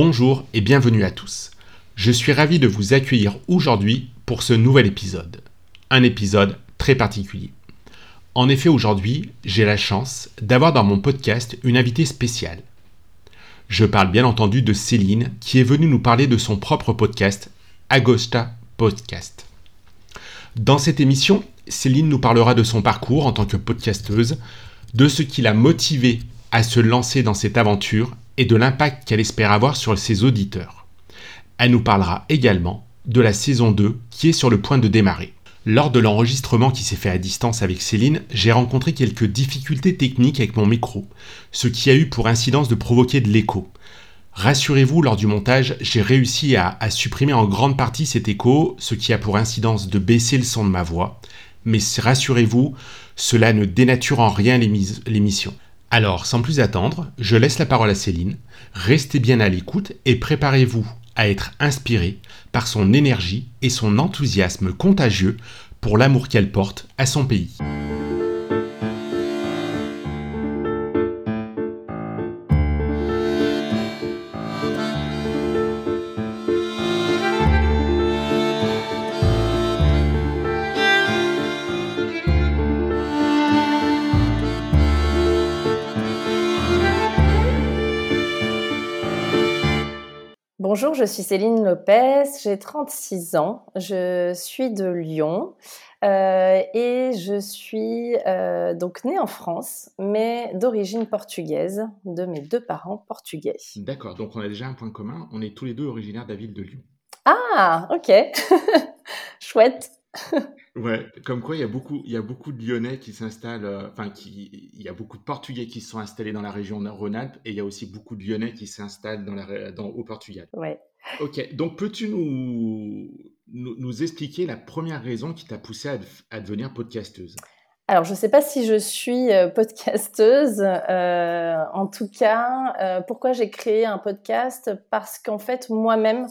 Bonjour et bienvenue à tous. Je suis ravi de vous accueillir aujourd'hui pour ce nouvel épisode. Un épisode très particulier. En effet, aujourd'hui, j'ai la chance d'avoir dans mon podcast une invitée spéciale. Je parle bien entendu de Céline qui est venue nous parler de son propre podcast, Agosta Podcast. Dans cette émission, Céline nous parlera de son parcours en tant que podcasteuse, de ce qui l'a motivée à se lancer dans cette aventure et de l'impact qu'elle espère avoir sur ses auditeurs. Elle nous parlera également de la saison 2 qui est sur le point de démarrer. Lors de l'enregistrement qui s'est fait à distance avec Céline, j'ai rencontré quelques difficultés techniques avec mon micro, ce qui a eu pour incidence de provoquer de l'écho. Rassurez-vous, lors du montage, j'ai réussi à, à, supprimer en grande partie cet écho, ce qui a pour incidence de baisser le son de ma voix. Mais rassurez-vous, cela ne dénature en rien l'émission. Alors, sans plus attendre, je laisse la parole à Céline. Restez bien à l'écoute et préparez-vous à être inspiré par son énergie et son enthousiasme contagieux pour l'amour qu'elle porte à son pays. Bonjour, je suis Céline Lopez, j'ai 36 ans, je suis de Lyon euh, et je suis euh, donc née en France, mais d'origine portugaise, de mes deux parents portugais. D'accord, donc on a déjà un point commun, on est tous les deux originaires de la ville de Lyon. Ah, ok, chouette. Ouais, comme quoi il y a beaucoup, il y a beaucoup de Lyonnais qui s'installent, euh, enfin qui, il y a beaucoup de Portugais qui se sont installés dans la région Rhône-Alpes et il y a aussi beaucoup de Lyonnais qui s'installent dans la, dans, au Portugal. Ouais. Ok, donc peux-tu nous, nous, nous expliquer la première raison qui t'a poussé à, à devenir podcasteuse? Alors, je ne sais pas si je suis euh, podcasteuse. Euh, en tout cas, euh, pourquoi j'ai créé un podcast? Parce qu'en fait, moi-même,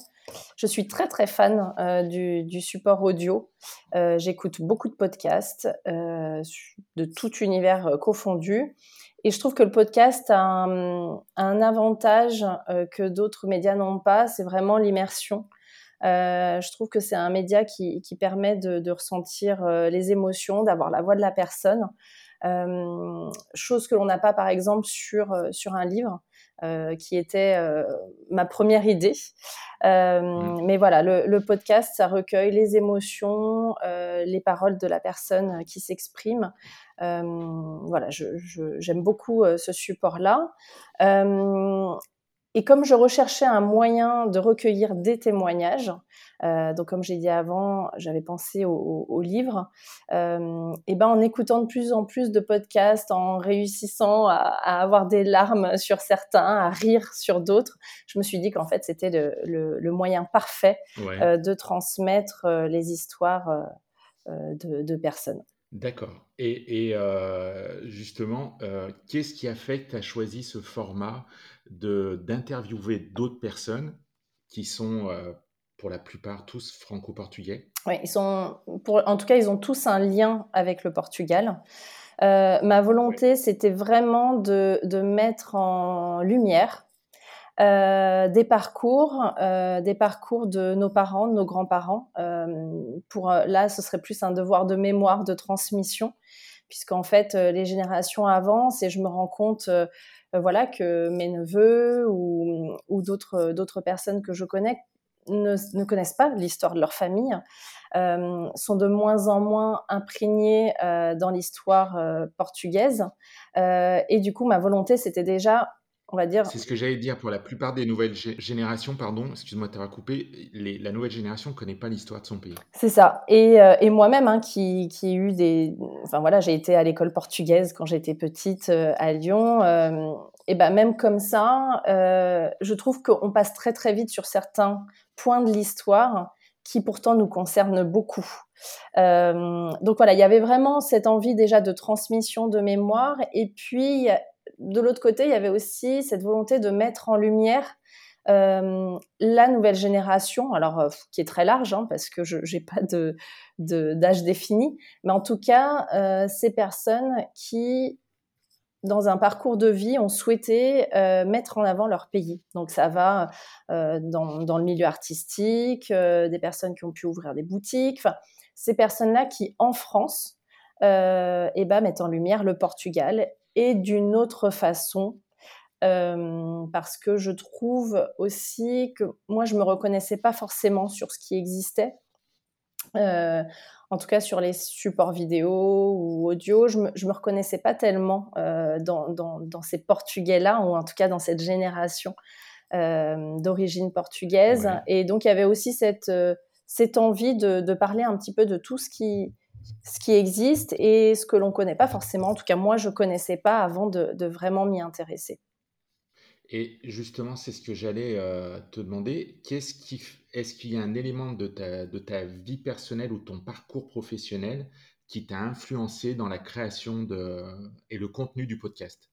je suis très très fan euh, du, du, support audio. Euh, J'écoute beaucoup de podcasts euh, de tout univers confondu. Et je trouve que le podcast a un, avantage que d'autres médias n'ont pas, c'est vraiment l'immersion. Je trouve que c'est un média qui, qui permet de, de ressentir les émotions, d'avoir la voix de la personne, chose que l'on n'a pas par exemple sur, sur un livre. Euh, qui était euh, ma première idée. Euh, mmh. Mais voilà, le, le, podcast, ça recueille les émotions, les paroles de la personne qui s'exprime. voilà, j'aime beaucoup ce support-là. Et comme je recherchais un moyen de recueillir des témoignages, euh, donc comme j'ai dit avant, j'avais pensé au, au, au livre, euh, et ben en écoutant de plus en plus de podcasts, en réussissant à, à avoir des larmes sur certains, à rire sur d'autres, je me suis dit qu'en fait c'était le, le, le, moyen parfait ouais. euh, de transmettre les histoires de, de personnes. D'accord. Et, et euh, justement, euh, qu'est-ce qui a fait que tu as choisi ce format d'interviewer d'autres personnes qui sont euh, pour la plupart tous franco-portugais Oui, ils sont, pour, en tout cas, ils ont tous un lien avec le Portugal. Euh, ma volonté, c'était vraiment de, de, mettre en lumière euh, des parcours, euh, des parcours de nos parents, de nos grands-parents. Pour là, ce serait plus un devoir de mémoire, de transmission, puisqu'en fait, les générations avancent et je me rends compte voilà, que mes neveux ou, ou d'autres, d'autres personnes que je connais ne, ne connaissent pas l'histoire de leur famille, euh, sont de moins en moins imprégnés euh, dans l'histoire euh, portugaise. Euh, et du coup, ma volonté, c'était déjà on va dire. C'est ce que j'allais dire pour la plupart des nouvelles générations, pardon, excuse-moi de t'avoir coupé, les, la nouvelle génération ne connaît pas l'histoire de son pays. C'est ça. Et, euh, et moi-même, hein, qui, qui ai eu des. Enfin voilà, j'ai été à l'école portugaise quand j'étais petite euh, à Lyon. Euh, et ben même comme ça, je trouve qu'on passe très très vite sur certains points de l'histoire qui pourtant nous concernent beaucoup. Euh, donc voilà, il y avait vraiment cette envie déjà de transmission de mémoire. Et puis, de l'autre côté, il y avait aussi cette volonté de mettre en lumière euh, la nouvelle génération, alors euh, qui est très large, hein, parce que je n'ai pas de d'âge défini, mais en tout cas, euh, ces personnes qui dans un parcours de vie, ont souhaité mettre en avant leur pays. Donc ça va dans, le milieu artistique, des personnes qui ont pu ouvrir des boutiques, ces personnes-là qui, en France, eh ben, mettent en lumière le Portugal et d'une autre façon parce que je trouve aussi que moi, je me reconnaissais pas forcément sur ce qui existait. en tout cas, sur les supports vidéo ou audio, je me, me reconnaissais pas tellement dans, dans, ces Portugais-là, ou en tout cas dans cette génération d'origine portugaise. Et donc, il y avait aussi cette, cette envie de, de, parler un petit peu de tout ce qui, ce qui existe et ce que l'on connaît pas forcément. En tout cas, moi, je connaissais pas avant de, de vraiment m'y intéresser. Et justement, c'est ce que j'allais euh, te demander. Qu'est-ce qui, est-ce qu'il y a un élément de ta, de ta vie personnelle ou ton parcours professionnel qui t'a influencé dans la création de, et le contenu du podcast?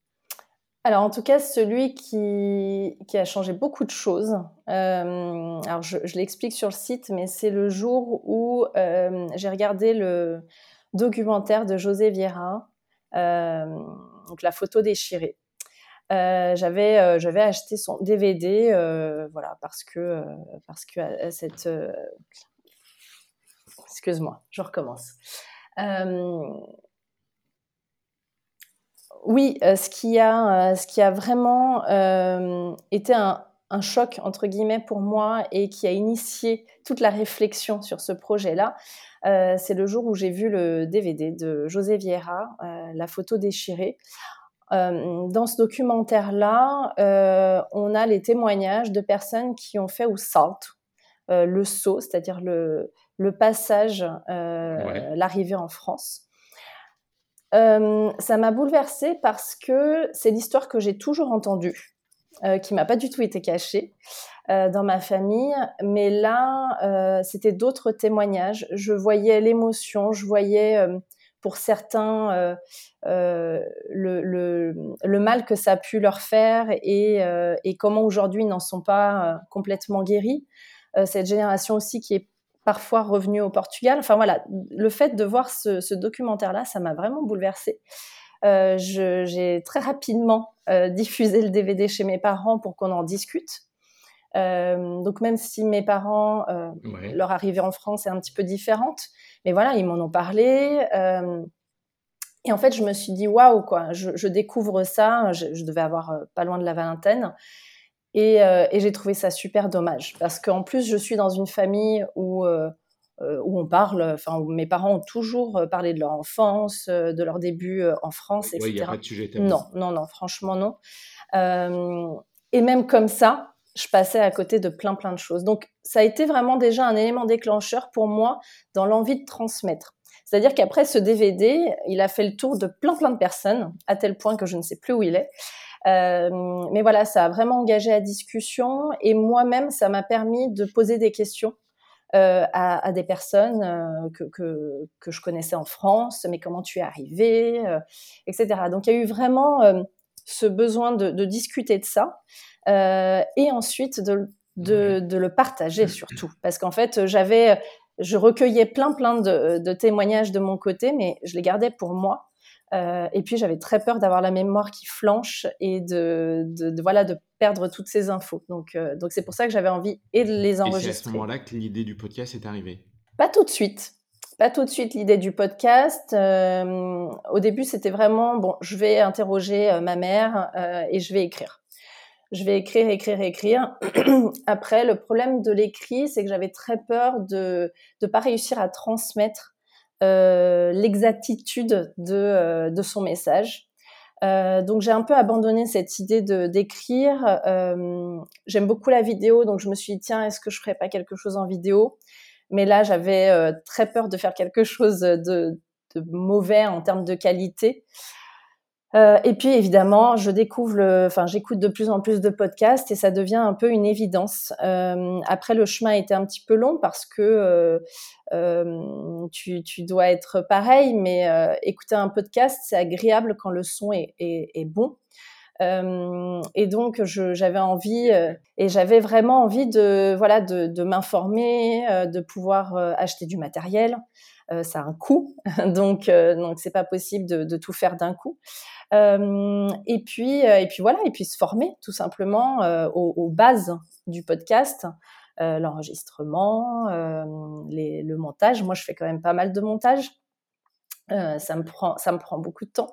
Alors en tout cas, celui qui, qui a changé beaucoup de choses, euh, alors je, l'explique sur le site, mais c'est le jour où euh, j'ai regardé le documentaire de José Vieira, donc la photo déchirée. Euh, j'avais euh, j'avais acheté son DVD euh, voilà parce que parce que excuse-moi je recommence oui ce qui a ce qui a vraiment été un, un choc entre guillemets pour moi et qui a initié toute la réflexion sur ce projet-là, c'est le jour où j'ai vu le DVD de José Vieira, La photo déchirée. Euh, dans ce documentaire-là, euh, on a les témoignages de personnes qui ont fait au salt, euh, le saut, c'est-à-dire le, passage, l'arrivée en France. Ça m'a bouleversée parce que c'est l'histoire que j'ai toujours entendue, qui m'a pas du tout été cachée dans ma famille, mais là, c'était d'autres témoignages. Je voyais l'émotion, je voyais pour certains euh, euh, le, mal que ça a pu leur faire et, euh, et comment aujourd'hui ils n'en sont pas complètement guéris. cette génération aussi qui est parfois revenue au Portugal. Enfin voilà, le fait de voir ce, ce documentaire-là, ça m'a vraiment bouleversée. j'ai très rapidement diffusé le DVD chez mes parents pour qu'on en discute. donc même si mes parents, leur arrivée en France est un petit peu différente, mais voilà, ils m'en ont parlé. Euh, et en fait, je me suis dit, waouh, quoi, je, découvre ça. Je, devais avoir euh, pas loin de la vingtaine. Euh, et, j'ai trouvé ça super dommage. Parce qu'en plus, je suis dans une famille où, où on parle, enfin, où mes parents ont toujours parlé de leur enfance, de leur début en France, etc. Oui, il n'y a pas de sujet Non, non, non, franchement, non. et même comme ça, je passais à côté de plein plein de choses. Donc ça a été vraiment déjà un élément déclencheur pour moi dans l'envie de transmettre. C'est-à-dire qu'après ce DVD, il a fait le tour de plein plein de personnes, à tel point que je ne sais plus où il est. Euh, mais voilà, ça a vraiment engagé la discussion et moi-même, ça m'a permis de poser des questions euh, à, des personnes euh, que, que, que, je connaissais en France, mais comment tu es arrivé, etc. Donc il y a eu vraiment ce besoin de, de discuter de ça. Euh, et ensuite de, de, de, le partager surtout. Parce qu'en fait, j'avais, je recueillais plein, plein de, de, témoignages de mon côté, mais je les gardais pour moi. Euh, et puis j'avais très peur d'avoir la mémoire qui flanche et de, de, voilà de perdre toutes ces infos. Donc euh, donc c'est pour ça que j'avais envie et de les enregistrer. Et c'est à ce moment-là que l'idée du podcast est arrivée. Pas tout de suite. Pas tout de suite l'idée du podcast. Euh, au début, c'était vraiment bon. Je vais interroger ma mère et je vais écrire je vais écrire, écrire, écrire. Après, le problème de l'écrit, c'est que j'avais très peur de ne pas réussir à transmettre l'exactitude de, euh, de son message. Euh, donc j'ai un peu abandonné cette idée de d'écrire. Euh, J'aime beaucoup la vidéo, donc je me suis dit tiens, est-ce que je ferais pas quelque chose en vidéo? Mais là, j'avais euh, très peur de faire quelque chose de, de mauvais en termes de qualité. Euh, et puis évidemment, je découvre, enfin j'écoute de plus en plus de podcasts et ça devient un peu une évidence. Euh, après, le chemin était un petit peu long parce que euh, tu, dois être pareil, mais écouter un podcast, c'est agréable quand le son est, bon. et donc j'avais envie et j'avais vraiment envie de voilà de, m'informer, de pouvoir acheter du matériel. ça a un coût, donc donc c'est pas possible de tout faire d'un coup. Et puis, et puis voilà, et puis se former tout simplement aux, bases du podcast, l'enregistrement, le montage. Moi, je fais quand même pas mal de montage. ça me prend, ça me prend beaucoup de temps.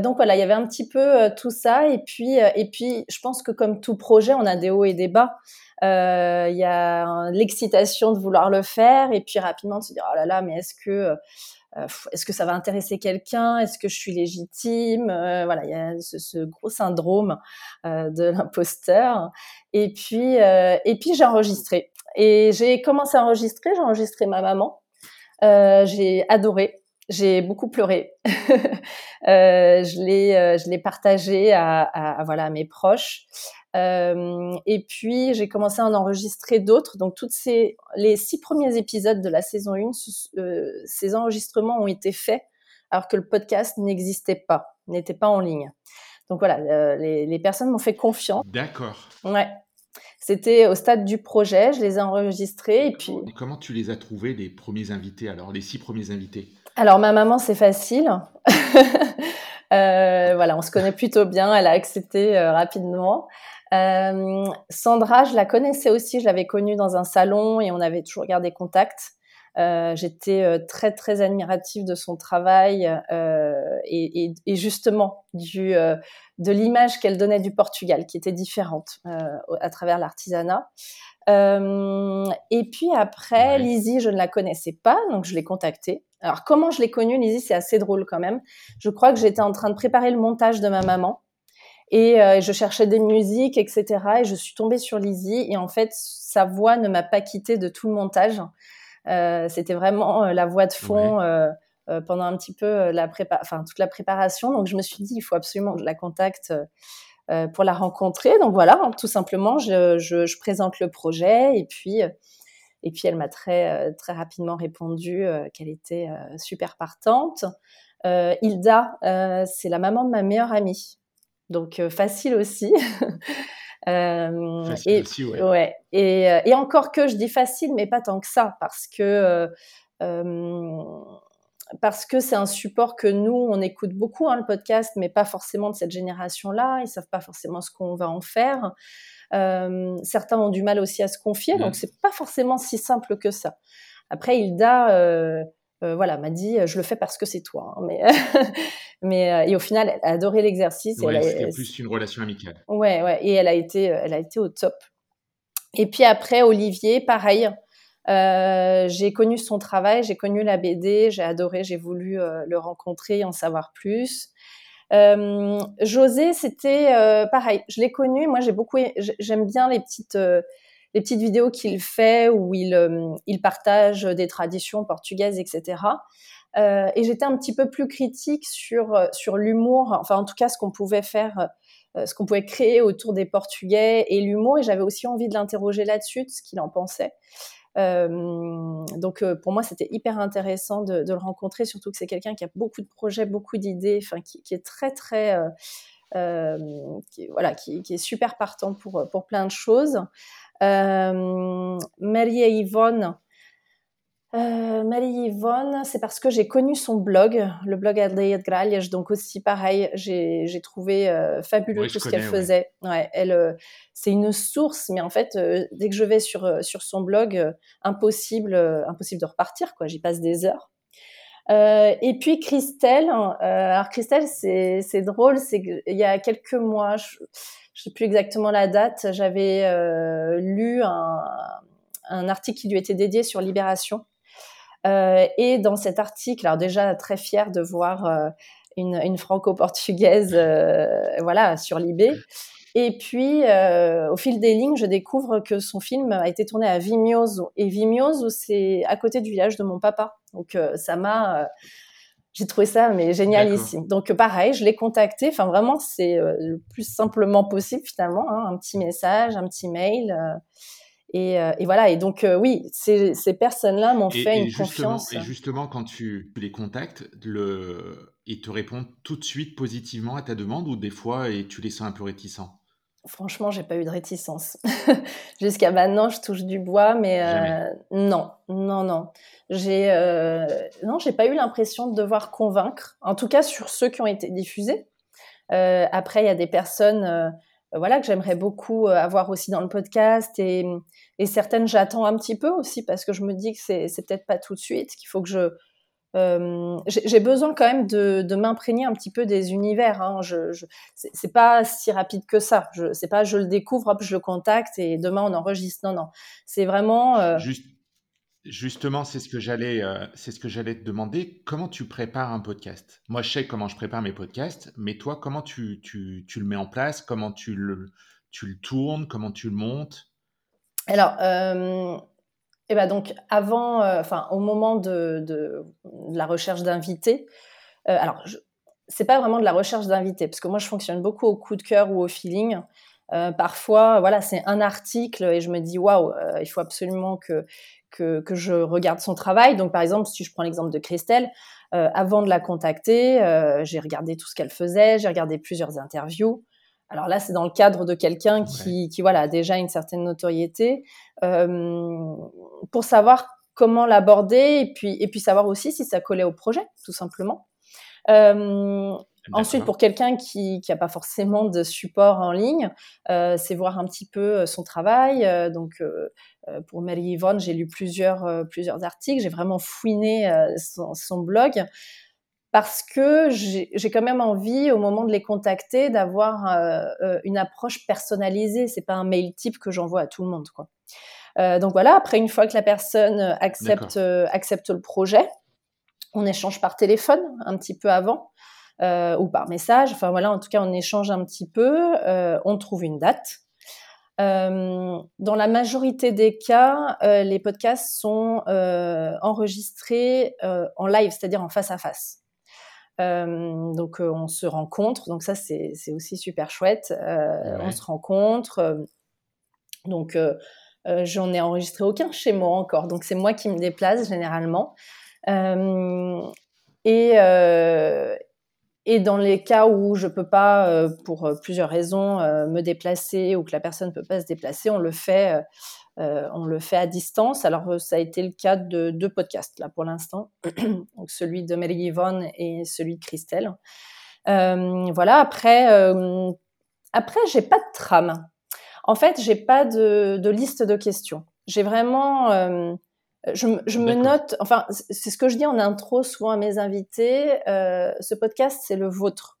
donc voilà, il y avait un petit peu tout ça, et puis, et puis, je pense que comme tout projet, on a des hauts et des bas. Il y a l'excitation de vouloir le faire, et puis rapidement de se dire oh là là, mais est-ce que euh, est-ce que ça va intéresser quelqu'un? Est-ce que je suis légitime? Euh, Voilà, il y a ce, gros syndrome euh, de l'imposteur. Et puis, et puis j'ai enregistré. Et j'ai commencé à enregistrer. J'ai enregistré ma maman. j'ai adoré. J'ai beaucoup pleuré. je l'ai, je l'ai partagé à, à, voilà à mes proches. Euh, et puis j'ai commencé à en enregistrer d'autres. Donc toutes ces les six premiers épisodes de la saison 1, euh, ces enregistrements ont été faits alors que le podcast n'existait pas, n'était pas en ligne. Donc voilà, euh, les, les, personnes m'ont fait confiance. D'accord. Ouais. C'était au stade du projet, je les ai enregistrés et puis. comment tu les as trouvés les premiers invités alors les six premiers invités? Alors ma maman c'est facile. voilà, on se connaît plutôt bien, elle a accepté rapidement. Euh, Sandra, je la connaissais aussi, je l'avais connue dans un salon et on avait toujours gardé contact. Euh, J'étais euh, très très admirative de son travail euh, et, et, et, justement du, euh, de l'image qu'elle donnait du Portugal, qui était différente euh, à travers l'artisanat. et puis après, ouais. Lizzie, je ne la connaissais pas, donc je l'ai contactée. Alors comment je l'ai connue, Lizzie, c'est assez drôle quand même. Je crois que j'étais en train de préparer le montage de ma maman. Et euh, je cherchais des musiques, etc. Et je suis tombée sur Lizzie. Et en fait, sa voix ne m'a pas quittée de tout le montage. Euh, C'était vraiment euh, la voix de fond ouais. Euh, pendant un petit peu la prépa enfin, toute la préparation. Donc, je me suis dit, il faut absolument que je la contacte pour la rencontrer. Donc, voilà, tout simplement, je, je, je présente le projet. Et puis, et puis elle m'a très, très rapidement répondu qu'elle était super partante. Hilda, c'est la maman de ma meilleure amie. Donc facile aussi. euh, facile et, aussi, ouais. ouais. Et, euh, et, encore que je dis facile, mais pas tant que ça, parce que euh, parce que c'est un support que nous, on écoute beaucoup, hein, le podcast, mais pas forcément de cette génération-là. Ils savent pas forcément ce qu'on va en faire. Euh, certains ont du mal aussi à se confier, mmh. donc c'est pas forcément si simple que ça. Après, Hilda, euh, euh, voilà, m'a dit, je le fais parce que c'est toi. Hein, mais Mais euh, et au final, elle a adoré l'exercice. Ouais, c'était plus une relation amicale. Ouais, ouais. Et elle a été, euh, elle a été au top. Et puis après, Olivier, pareil. Euh, j'ai connu son travail, j'ai connu la BD, j'ai adoré, j'ai voulu euh, le rencontrer, en savoir plus. Euh, José, c'était euh, pareil, je l'ai connu. Moi, j'ai beaucoup, j'aime bien les petites, les petites vidéos qu'il fait où il, il partage des traditions portugaises, etc. Euh, et j'étais un petit peu plus critique sur, euh, sur l'humour, enfin en tout cas ce qu'on pouvait faire, euh, ce qu'on pouvait créer autour des Portugais et l'humour. Et j'avais aussi envie de l'interroger là-dessus, de ce qu'il en pensait. Euh, donc pour moi c'était hyper intéressant de, le rencontrer, surtout que c'est quelqu'un qui a beaucoup de projets, beaucoup d'idées, enfin qui, est très très euh, euh, qui, voilà, qui, est super partant pour pour plein de choses. Marie et Yvonne, euh, Marie-Yvonne, c'est parce que j'ai connu son blog, le blog Aldeia de donc aussi pareil, j'ai trouvé euh, fabuleux oui, tout ce qu'elle ouais. faisait. Ouais, elle, euh, c'est une source, mais en fait, euh, dès que je vais sur euh, sur son blog, euh, impossible, impossible de repartir, quoi. J'y passe des heures. et puis Christelle, alors Christelle, c'est c'est drôle, c'est qu'il y a quelques mois, je, je sais plus exactement la date, j'avais lu un article qui lui était dédié sur Libération euh, et dans cet article, alors déjà très fière de voir euh, une, franco-portugaise, euh, voilà, sur Libé. Et puis, au fil des lignes, je découvre que son film a été tourné à Vimioso. Et Vimioso, c'est à côté du village de mon papa. Donc, ça m'a j'ai trouvé ça mais génialissime. Donc pareil, je l'ai contacté. Enfin vraiment, c'est euh, le plus simplement possible finalement, hein, un petit message, un petit mail. Euh, et, euh, et, voilà. Et donc, oui, ces, ces personnes-là m'ont fait et une confiance. Et justement, quand tu les contactes, le... ils te répondent tout de suite positivement à ta demande ou des fois et tu les sens un peu réticents? Franchement, j'ai pas eu de réticence. Jusqu'à maintenant, je touche du bois, mais euh, non, non, non. J'ai euh, non, j'ai pas eu l'impression de devoir convaincre. En tout cas, sur ceux qui ont été diffusés. après, il y a des personnes voilà, que j'aimerais beaucoup avoir aussi dans le podcast. Et, et certaines, j'attends un petit peu aussi parce que je me dis que c'est, c'est peut-être pas tout de suite, qu'il faut que je. J'ai besoin quand même de, de m'imprégner un petit peu des univers. Hein. Je, je c'est, pas si rapide que ça. Je, c'est pas je le découvre, hop, je le contacte et demain on enregistre. Non, non. C'est vraiment. Juste, Justement, c'est ce que j'allais, euh, c'est ce que j'allais te demander. Comment tu prépares un podcast? Moi, je sais comment je prépare mes podcasts, mais toi, comment tu, tu, tu le mets en place? Comment tu le, tu le tournes? Comment tu le montes? Alors, euh, eh ben donc avant, euh, enfin au moment de, la recherche d'invités, alors c'est pas vraiment de la recherche d'invités parce que moi je fonctionne beaucoup au coup de cœur ou au feeling. parfois, voilà, c'est un article et je me dis waouh, il faut absolument que que, que, je regarde son travail. Donc, par exemple, si je prends l'exemple de Christelle, euh, avant de la contacter, euh, j'ai regardé tout ce qu'elle faisait, j'ai regardé plusieurs interviews. Alors là, c'est dans le cadre de quelqu'un qui, qui, voilà, a déjà une certaine notoriété, euh, pour savoir comment l'aborder et puis, et puis savoir aussi si ça collait au projet, tout simplement. Euh, Ensuite, pour quelqu'un qui n'a pas forcément de support en ligne, euh, c'est voir un petit peu euh, son travail. Euh, donc, pour Mary Yvonne, j'ai lu plusieurs, plusieurs articles, j'ai vraiment fouiné son, blog parce que j'ai quand même envie, au moment de les contacter, d'avoir une approche personnalisée. C'est pas un mail type que j'envoie à tout le monde, quoi. donc voilà. Après, une fois que la personne accepte, accepte le projet, on échange par téléphone un petit peu avant. Euh, ou par message. Enfin voilà, en tout cas, on échange un petit peu, euh, on trouve une date. Euh, dans la majorité des cas, les podcasts sont enregistrés en live, c'est-à-dire en face à face. Donc on se rencontre, donc ça c'est aussi super chouette. On se rencontre. donc j'en ai enregistré aucun chez moi encore, donc c'est moi qui me déplace généralement. et, et dans les cas où je peux pas, euh, pour euh, plusieurs raisons, euh, me déplacer ou que la personne ne peut pas se déplacer, on le fait, on le fait à distance. Alors ça a été le cas de deux podcasts là pour l'instant, donc celui de Mary Yvonne et celui de Christelle. voilà. Après, après j'ai pas de trame. En fait, j'ai pas de, de, liste de questions. J'ai vraiment je, me note, enfin, c'est ce que je dis en intro souvent à mes invités. Euh, ce podcast, c'est le vôtre.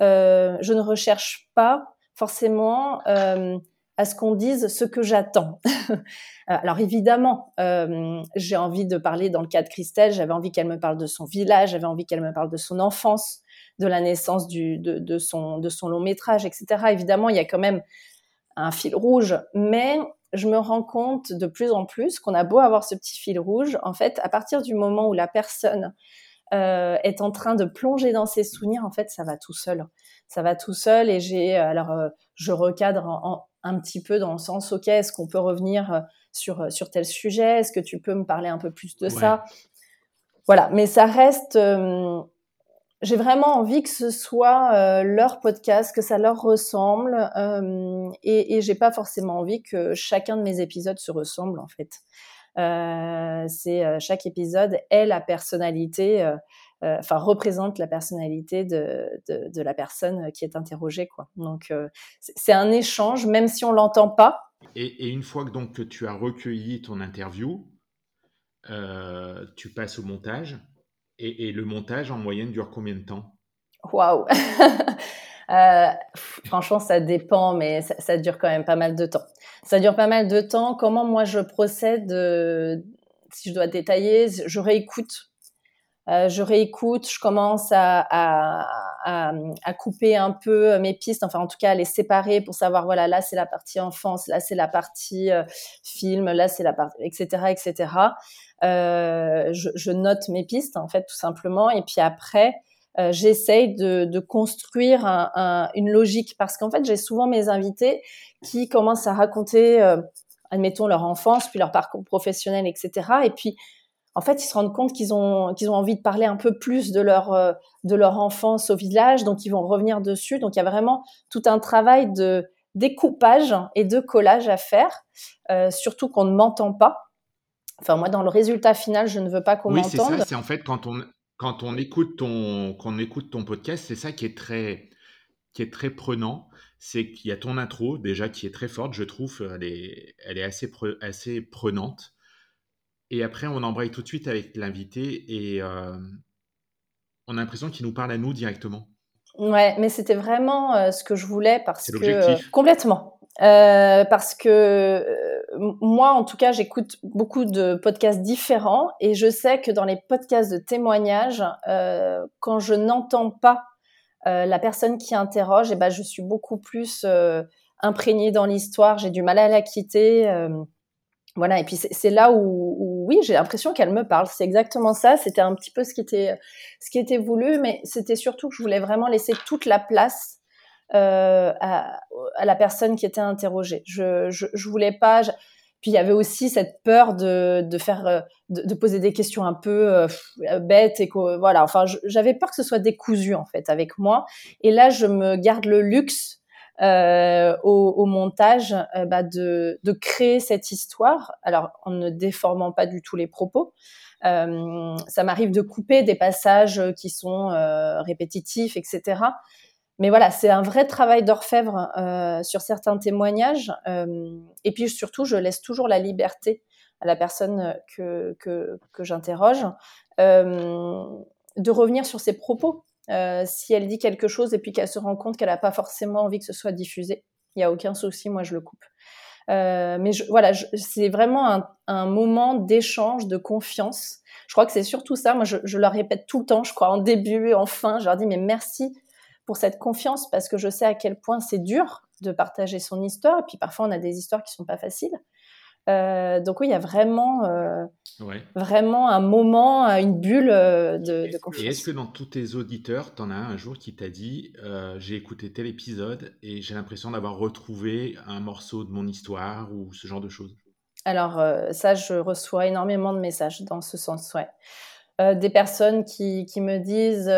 Euh, je ne recherche pas forcément euh, à ce qu'on dise ce que j'attends. Alors évidemment, j'ai envie de parler dans le cas de Christelle, j'avais envie qu'elle me parle de son village, j'avais envie qu'elle me parle de son enfance, de la naissance de, son, de son long métrage, etc. Évidemment, il y a quand même un fil rouge, mais je me rends compte de plus en plus qu'on a beau avoir ce petit fil rouge, en fait, à partir du moment où la personne euh, est en train de plonger dans ses souvenirs, en fait, ça va tout seul. Ça va tout seul et j'ai, euh, alors, euh, je recadre un petit peu dans le sens, ok, est-ce qu'on peut revenir sur, sur tel sujet? Est-ce que tu peux me parler un peu plus de ça? Voilà, mais ça reste j'ai vraiment envie que ce soit euh, leur podcast, que ça leur ressemble, euh, et, et j'ai pas forcément envie que chacun de mes épisodes se ressemble en fait. Euh, c'est euh, chaque épisode est la personnalité, euh, enfin représente la personnalité de, de, de, la personne qui est interrogée quoi. Donc c'est un échange, même si on l'entend pas. Et, et, une fois que donc que tu as recueilli ton interview, tu passes au montage. Et, le montage, en moyenne, dure combien de temps? Waouh euh, Franchement, ça dépend, mais ça, dure quand même pas mal de temps. Ça dure pas mal de temps. Comment moi je procède euh, Si je dois détailler, je réécoute. Euh, je réécoute, je commence à, à, à, couper un peu mes pistes, enfin en tout cas à les séparer pour savoir, voilà, là c'est la partie enfance, là c'est la partie film, là c'est la partie, etc., etc. Euh, je, je, note mes pistes en fait tout simplement et puis après euh, j'essaye de, de, construire un, un, une logique parce qu'en fait j'ai souvent mes invités qui commencent à raconter euh, admettons leur enfance puis leur parcours professionnel etc et puis en fait ils se rendent compte qu'ils ont qu'ils ont envie de parler un peu plus de leur euh, de leur enfance au village donc ils vont revenir dessus donc il y a vraiment tout un travail de découpage et de collage à faire euh, surtout qu'on ne m'entend pas Enfin, moi, dans le résultat final, je ne veux pas qu'on oui, m'entende. c'est ça. C'est en fait quand on, quand on écoute ton, quand on écoute ton podcast, c'est ça qui est très, qui est très prenant, c'est qu'il y a ton intro déjà qui est très forte, je trouve, elle est, elle est assez, assez prenante. Et après, on embraye tout de suite avec l'invité et euh, on a l'impression qu'il nous parle à nous directement. Ouais, mais c'était vraiment euh, ce que je voulais parce que euh, complètement. parce que moi, en tout cas, j'écoute beaucoup de podcasts différents et je sais que dans les podcasts de témoignages, quand je n'entends pas la personne qui interroge, eh ben, je suis beaucoup plus imprégnée dans l'histoire, j'ai du mal à la quitter. Euh, voilà, et puis c'est là où, oui, j'ai l'impression qu'elle me parle. C'est exactement ça. C'était un petit peu ce qui était, ce qui était voulu, mais c'était surtout que je voulais vraiment laisser toute la place à, la personne qui était interrogée. Je, je, je voulais pas. Puis il y avait aussi cette peur de, de faire, euh, de, poser des questions un peu euh, bêtes et que voilà. Enfin, j'avais peur que ce soit décousu en fait avec moi. Et là, je me garde le luxe euh, au, montage bah, de, de, créer cette histoire. Alors en ne déformant pas du tout les propos. ça m'arrive de couper des passages qui sont répétitifs, etc. Mais voilà, c'est un vrai travail d'orfèvre euh, sur certains témoignages. Euh, et puis surtout, je laisse toujours la liberté à la personne que, que, que j'interroge euh, de revenir sur ses propos. Euh, si elle dit quelque chose et puis qu'elle se rend compte qu'elle n'a pas forcément envie que ce soit diffusé, il n'y a aucun souci, moi je le coupe. Euh, mais je, voilà, c'est vraiment un, un moment d'échange, de confiance. Je crois que c'est surtout ça. Moi, je, je, répète tout le temps, je crois, en début en fin. Je leur dis, mais merci pour cette confiance parce que je sais à quel point c'est dur de partager son histoire. Et puis parfois, on a des histoires qui sont pas faciles. Euh, donc oui, il y a vraiment, euh, vraiment un moment, une bulle euh, de, de, confiance. Et est-ce que dans tous tes auditeurs, tu en as un, un jour qui t'a dit j'ai écouté tel épisode et j'ai l'impression d'avoir retrouvé un morceau de mon histoire ou ce genre de choses? Alors ça, je reçois énormément de messages dans ce sens, ouais. des personnes qui, qui me disent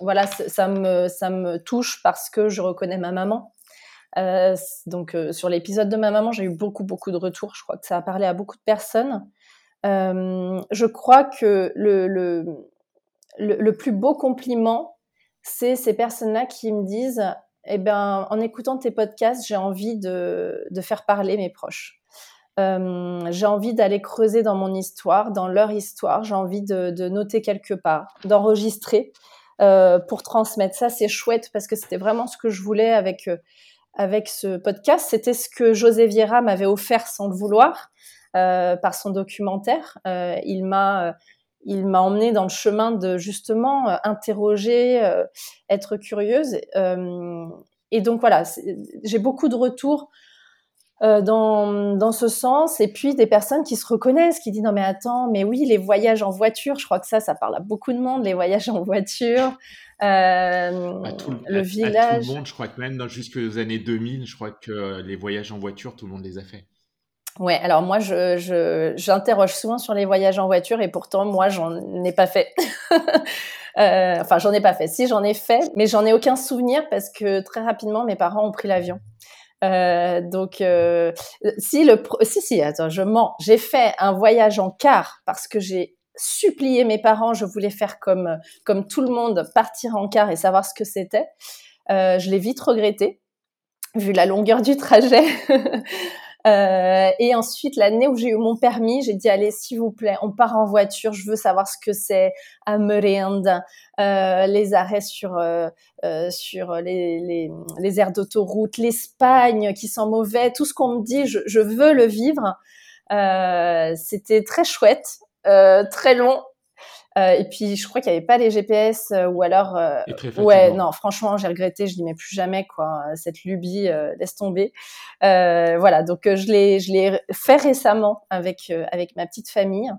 voilà, ça me, ça me touche parce que je reconnais ma maman. Euh, donc euh, sur l'épisode de ma maman, j'ai eu beaucoup beaucoup de retours. Je crois que ça a parlé à beaucoup de personnes. Euh, je crois que le, plus beau compliment, c'est ces personnes-là qui me disent, eh ben, en écoutant tes podcasts, j'ai envie de, faire parler mes proches. j'ai envie d'aller creuser dans mon histoire, dans leur histoire. J'ai envie de, noter quelque part, d'enregistrer. Euh, pour transmettre. Ça, c'est chouette parce que c'était vraiment ce que je voulais avec, euh, avec ce podcast. C'était ce que José Vieira m'avait offert sans le vouloir euh, par son documentaire. il m'a il m'a emmené dans le chemin de justement interroger, être curieuse. et donc voilà, j'ai beaucoup de retours euh, dans, dans ce sens. Et puis des personnes qui se reconnaissent, qui disent non mais attends, mais oui, les voyages en voiture, je crois que ça, ça parle à beaucoup de monde, les voyages en voiture. Euh, le village. tout le monde, je crois que même jusqu'aux années 2000, je crois que les voyages en voiture, tout le monde les a fait. Ouais, alors moi, je, j'interroge souvent sur les voyages en voiture et pourtant, moi, j'en ai pas fait. euh, enfin, j'en ai pas fait. Si, j'en ai fait, mais j'en ai aucun souvenir parce que très rapidement, mes parents ont pris l'avion. Euh, donc, euh, si le, si si, attends, je mens. J'ai fait un voyage en car parce que j'ai supplié mes parents. Je voulais faire comme comme tout le monde, partir en car et savoir ce que c'était. Euh, je l'ai vite regretté vu la longueur du trajet. Euh, et ensuite, l'année où j'ai eu mon permis, j'ai dit allez, s'il vous plaît, on part en voiture. Je veux savoir ce que c'est à Merenda, euh, les arrêts sur euh, euh, sur les, les, les aires d'autoroute, l'Espagne qui sent mauvais, tout ce qu'on me dit, je, je veux le vivre. Euh, C'était très chouette, très long. Euh, et puis, je crois qu'il n'y avait pas les GPS euh, ou alors. Euh, ouais, non, franchement, j'ai regretté. Je dis mais plus jamais quoi. Cette lubie, laisse tomber. voilà, donc je l'ai, je l'ai fait récemment avec avec ma petite famille.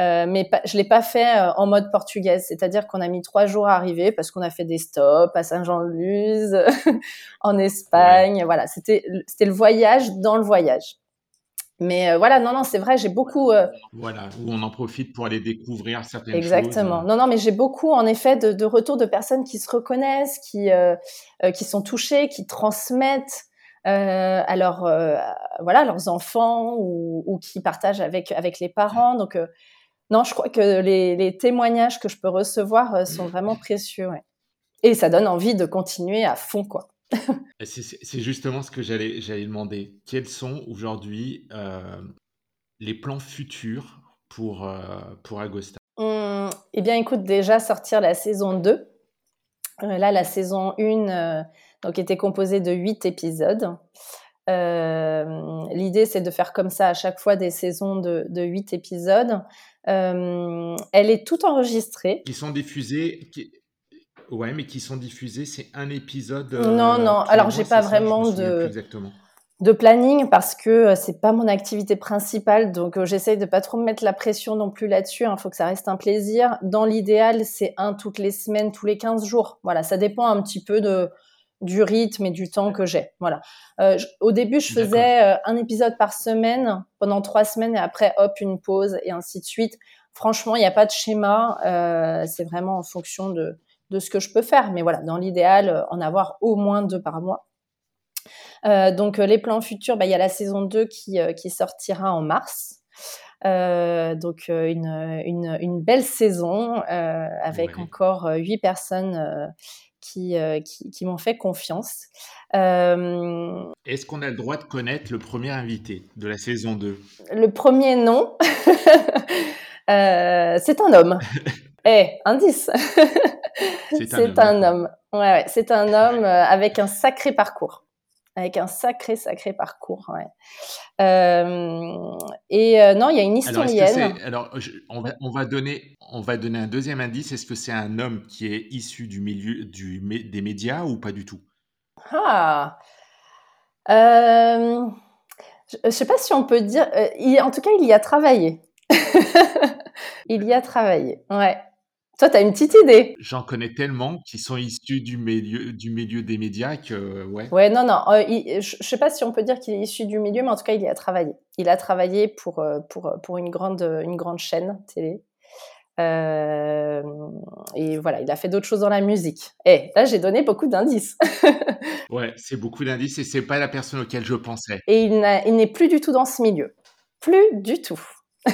Euh, mais pas, je l'ai pas fait en mode portugaise, c'est-à-dire qu'on a mis trois jours à arriver parce qu'on a fait des stops à Saint-Jean-de-Luz, en Espagne, voilà, c'était c'était le voyage dans le voyage. Mais euh, voilà, non, non, c'est vrai, j'ai beaucoup. Euh, voilà, où on en profite pour aller découvrir certaines Exactement. choses. Exactement. Non, non, mais j'ai beaucoup, en effet, de, de retours de personnes qui se reconnaissent, qui, euh, qui sont touchées, qui transmettent. Alors, voilà, leurs enfants ou, ou, qui partagent avec, avec les parents. Donc, non, je crois que les, les, témoignages que je peux recevoir sont vraiment précieux. Ouais. et ça donne envie de continuer à fond, quoi. c'est justement ce que j'allais demander. Quels sont aujourd'hui les plans futurs pour, pour Agosta? Mmh, Eh bien, écoute, déjà sortir la saison 2. là, la saison 1 donc, était composée de 8 épisodes. L'idée, c'est de faire comme ça à chaque fois des saisons de, de 8 épisodes. elle est toute enregistrée. Qui sont diffusés. Qui... Ouais, mais qui sont diffusés, c'est un épisode. non, non. Alors, j'ai pas vraiment de. De planning parce que c'est pas mon activité principale, donc j'essaye de pas trop me mettre la pression non plus là-dessus. Il hein, faut que ça reste un plaisir. Dans l'idéal, c'est un toutes les semaines, tous les 15 jours. Voilà, ça dépend un petit peu de, du rythme et du temps que j'ai. Voilà. Euh, au début, je faisais euh, un épisode par semaine pendant trois semaines et après, hop, une pause et ainsi de suite. Franchement, il n'y a pas de schéma. Euh, c'est vraiment en fonction de, de ce que je peux faire. Mais voilà, dans l'idéal, en avoir au moins deux par mois. donc, les plans futurs, bah, il y a la saison 2 qui, qui sortira en mars. donc une, une, une, belle saison avec encore huit personnes euh, qui, qui, m'ont fait confiance. Euh, Est-ce qu'on a le droit de connaître le premier invité de la saison 2 Le premier, non. Euh, c'est un homme. Eh, indice. c'est un, homme. Ouais, ouais. c'est un homme avec un sacré parcours avec un sacré, sacré parcours. Ouais. Euh, et euh, non, il y a une historienne. Alors, on, va, on, va, donner, on va donner un deuxième indice. Est-ce que c'est un homme qui est issu du milieu du, des médias ou pas du tout? Ah euh, Je ne sais pas si on peut dire. en tout cas, il y a travaillé. il y a travaillé, ouais. Toi, tu as une petite idée. J'en connais tellement qui sont issus du milieu, du milieu des médias que, ouais. Ouais, non, non. Euh, je ne sais pas si on peut dire qu'il est issu du milieu, mais en tout cas, il y a travaillé. Il a travaillé pour, euh, pour, euh, pour une, grande, une grande chaîne télé. et voilà, il a fait d'autres choses dans la musique. Et eh, là, j'ai donné beaucoup d'indices. ouais, c'est beaucoup d'indices et c'est pas la personne auquel je pensais. Et il n'est plus du tout dans ce milieu. Plus du tout.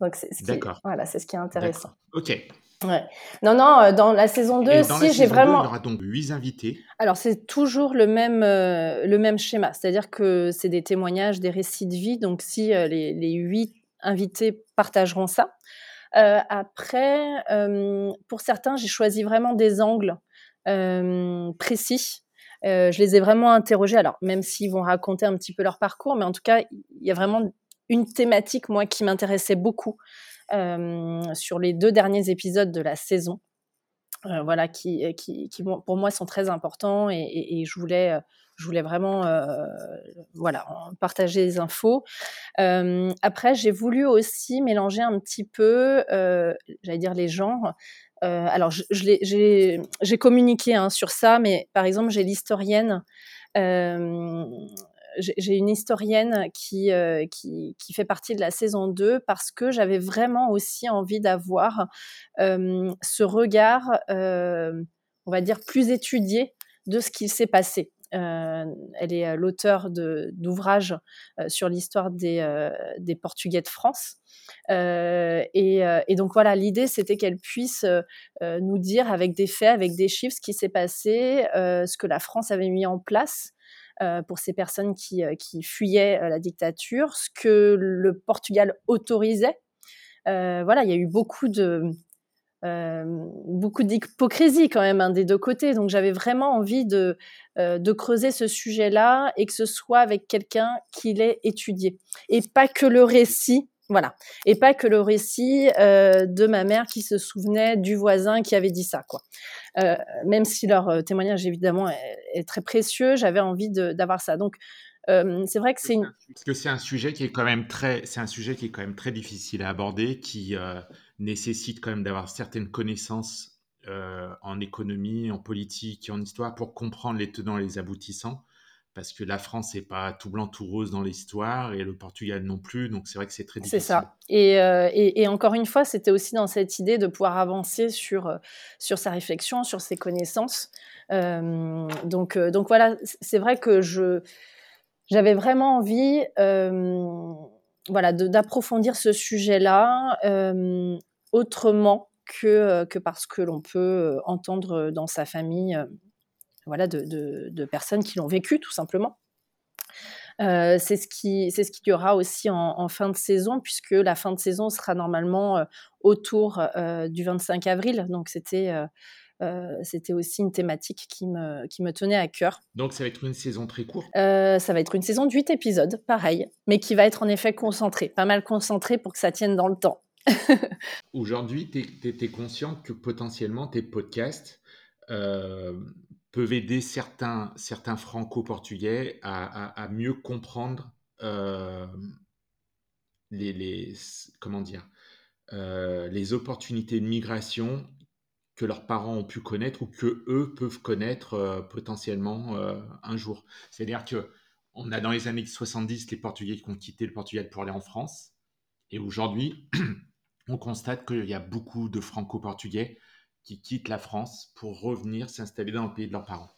Donc, c'est ce, voilà, ce qui est intéressant. Ok. Ouais. Non, non, euh, dans la saison 2, si j'ai vraiment. il y aura donc 8 invités. Alors, c'est toujours le même, euh, le même schéma. C'est-à-dire que c'est des témoignages, des récits de vie. Donc, si euh, les, les 8 invités partageront ça. après, pour certains, j'ai choisi vraiment des angles précis. je les ai vraiment interrogés. Alors, même s'ils vont raconter un petit peu leur parcours, mais en tout cas, il y a vraiment une thématique, moi, qui m'intéressait beaucoup sur les deux derniers épisodes de la saison. Euh, voilà, qui, qui, qui, pour moi sont très importants et, je voulais, je voulais vraiment, euh, voilà, partager les infos. après, j'ai voulu aussi mélanger un petit peu, j'allais dire les genres. alors, j'ai communiqué hein, sur ça, mais par exemple, j'ai l'historienne j'ai une historienne qui, euh, qui, qui, fait partie de la saison 2 parce que j'avais vraiment aussi envie d'avoir ce regard, on va dire, plus étudié de ce qui s'est passé. elle est l'auteur d'ouvrages sur l'histoire des, des, Portugais de France. Et, donc voilà, l'idée c'était qu'elle puisse nous dire avec des faits, avec des chiffres, ce qui s'est passé, ce que la France avait mis en place euh, pour ces personnes qui, euh, qui fuyaient euh, la dictature, ce que le Portugal autorisait. voilà, il y a eu beaucoup de, beaucoup d'hypocrisie quand même hein, des deux côtés. Donc j'avais vraiment envie de, de creuser ce sujet-là et que ce soit avec quelqu'un qui l'ait étudié. Et pas que le récit voilà. Et pas que le récit euh, de ma mère qui se souvenait du voisin qui avait dit ça, quoi. Euh, même si leur euh, témoignage, évidemment, est, très précieux, j'avais envie d'avoir ça. Donc, c'est vrai que c'est une... Parce que c'est un sujet qui est quand même très... C'est un sujet qui est quand même très difficile à aborder, qui nécessite quand même d'avoir certaines connaissances en économie, en politique en histoire pour comprendre les tenants et les aboutissants parce que la France n'est pas tout blanc, tout rose dans l'histoire et le Portugal non plus. Donc c'est vrai que c'est très difficile. C'est ça. Euh, et, et, encore une fois, c'était aussi dans cette idée de pouvoir avancer sur, euh, sur sa réflexion, sur ses connaissances. Euh, donc, donc voilà, c'est vrai que je, j'avais vraiment envie voilà, d'approfondir ce sujet-là autrement que, que parce que l'on peut entendre dans sa famille voilà, de, de personnes qui l'ont vécu, tout simplement. Euh, c'est ce qui c'est ce qu'il y aura aussi en, fin de saison puisque la fin de saison sera normalement euh, autour euh, du 25 avril. Donc c'était c'était aussi une thématique qui me, qui me tenait à cœur. Donc ça va être une saison très courte Ça va être une saison de 8 épisodes, pareil, mais qui va être en effet concentrée, pas mal concentrée pour que ça tienne dans le temps. Aujourd'hui, tu es, consciente que potentiellement tes podcasts peuvent aider certains, certains franco-portugais à, mieux comprendre euh, les, comment dire, euh, les opportunités de migration que leurs parents ont pu connaître ou que eux peuvent connaître euh, potentiellement un jour. C'est-à-dire que on a dans les années 70 les Portugais qui ont quitté le Portugal pour aller en France, et aujourd'hui on constate qu'il y a beaucoup de franco-portugais qui quittent la France pour revenir s'installer dans le pays de leurs parents.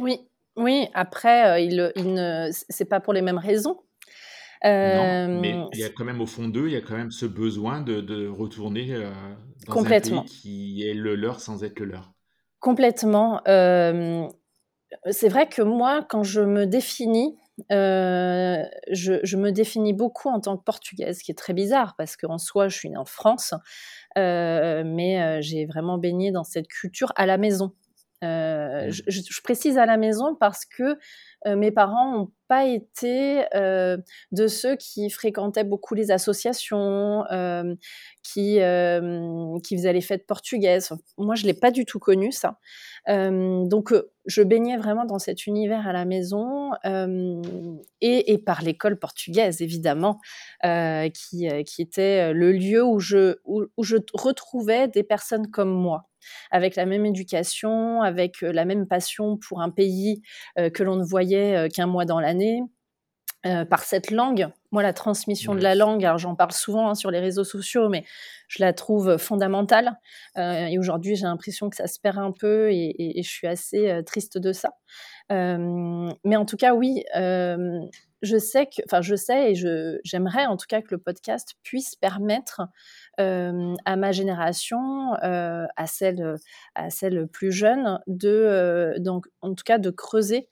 Oui, oui. Après, euh, il, il ne, c'est pas pour les mêmes raisons. non, mais euh, il y a quand même au fond d'eux, il y a quand même ce besoin de, de retourner euh, dans complètement. un pays qui est le leur sans être le leur. Complètement. c'est vrai que moi, quand je me définis, je, je, me définis beaucoup en tant que portugaise, ce qui est très bizarre parce qu'en soi, je suis née en France, euh, mais euh, j'ai vraiment baigné dans cette culture à la maison. Euh, mmh. je, je, précise à la maison parce que mes parents n'ont pas été de ceux qui fréquentaient beaucoup les associations, qui, qui faisaient les fêtes portugaises. Moi, je ne l'ai pas du tout connu, ça. donc, je baignais vraiment dans cet univers à la maison et, et, par l'école portugaise, évidemment, qui, qui était le lieu où je, où je retrouvais des personnes comme moi avec la même éducation, avec la même passion pour un pays que l'on ne voyait qu'un mois dans l'année, par cette langue. Moi, la transmission de la langue, alors j'en parle souvent hein, sur les réseaux sociaux, mais je la trouve fondamentale. et aujourd'hui, j'ai l'impression que ça se perd un peu et, je suis assez triste de ça. mais en tout cas, oui, je sais que, enfin, je sais et j'aimerais en tout cas que le podcast puisse permettre à ma génération, à celle, à celle plus jeune, de, donc, en tout cas, de creuser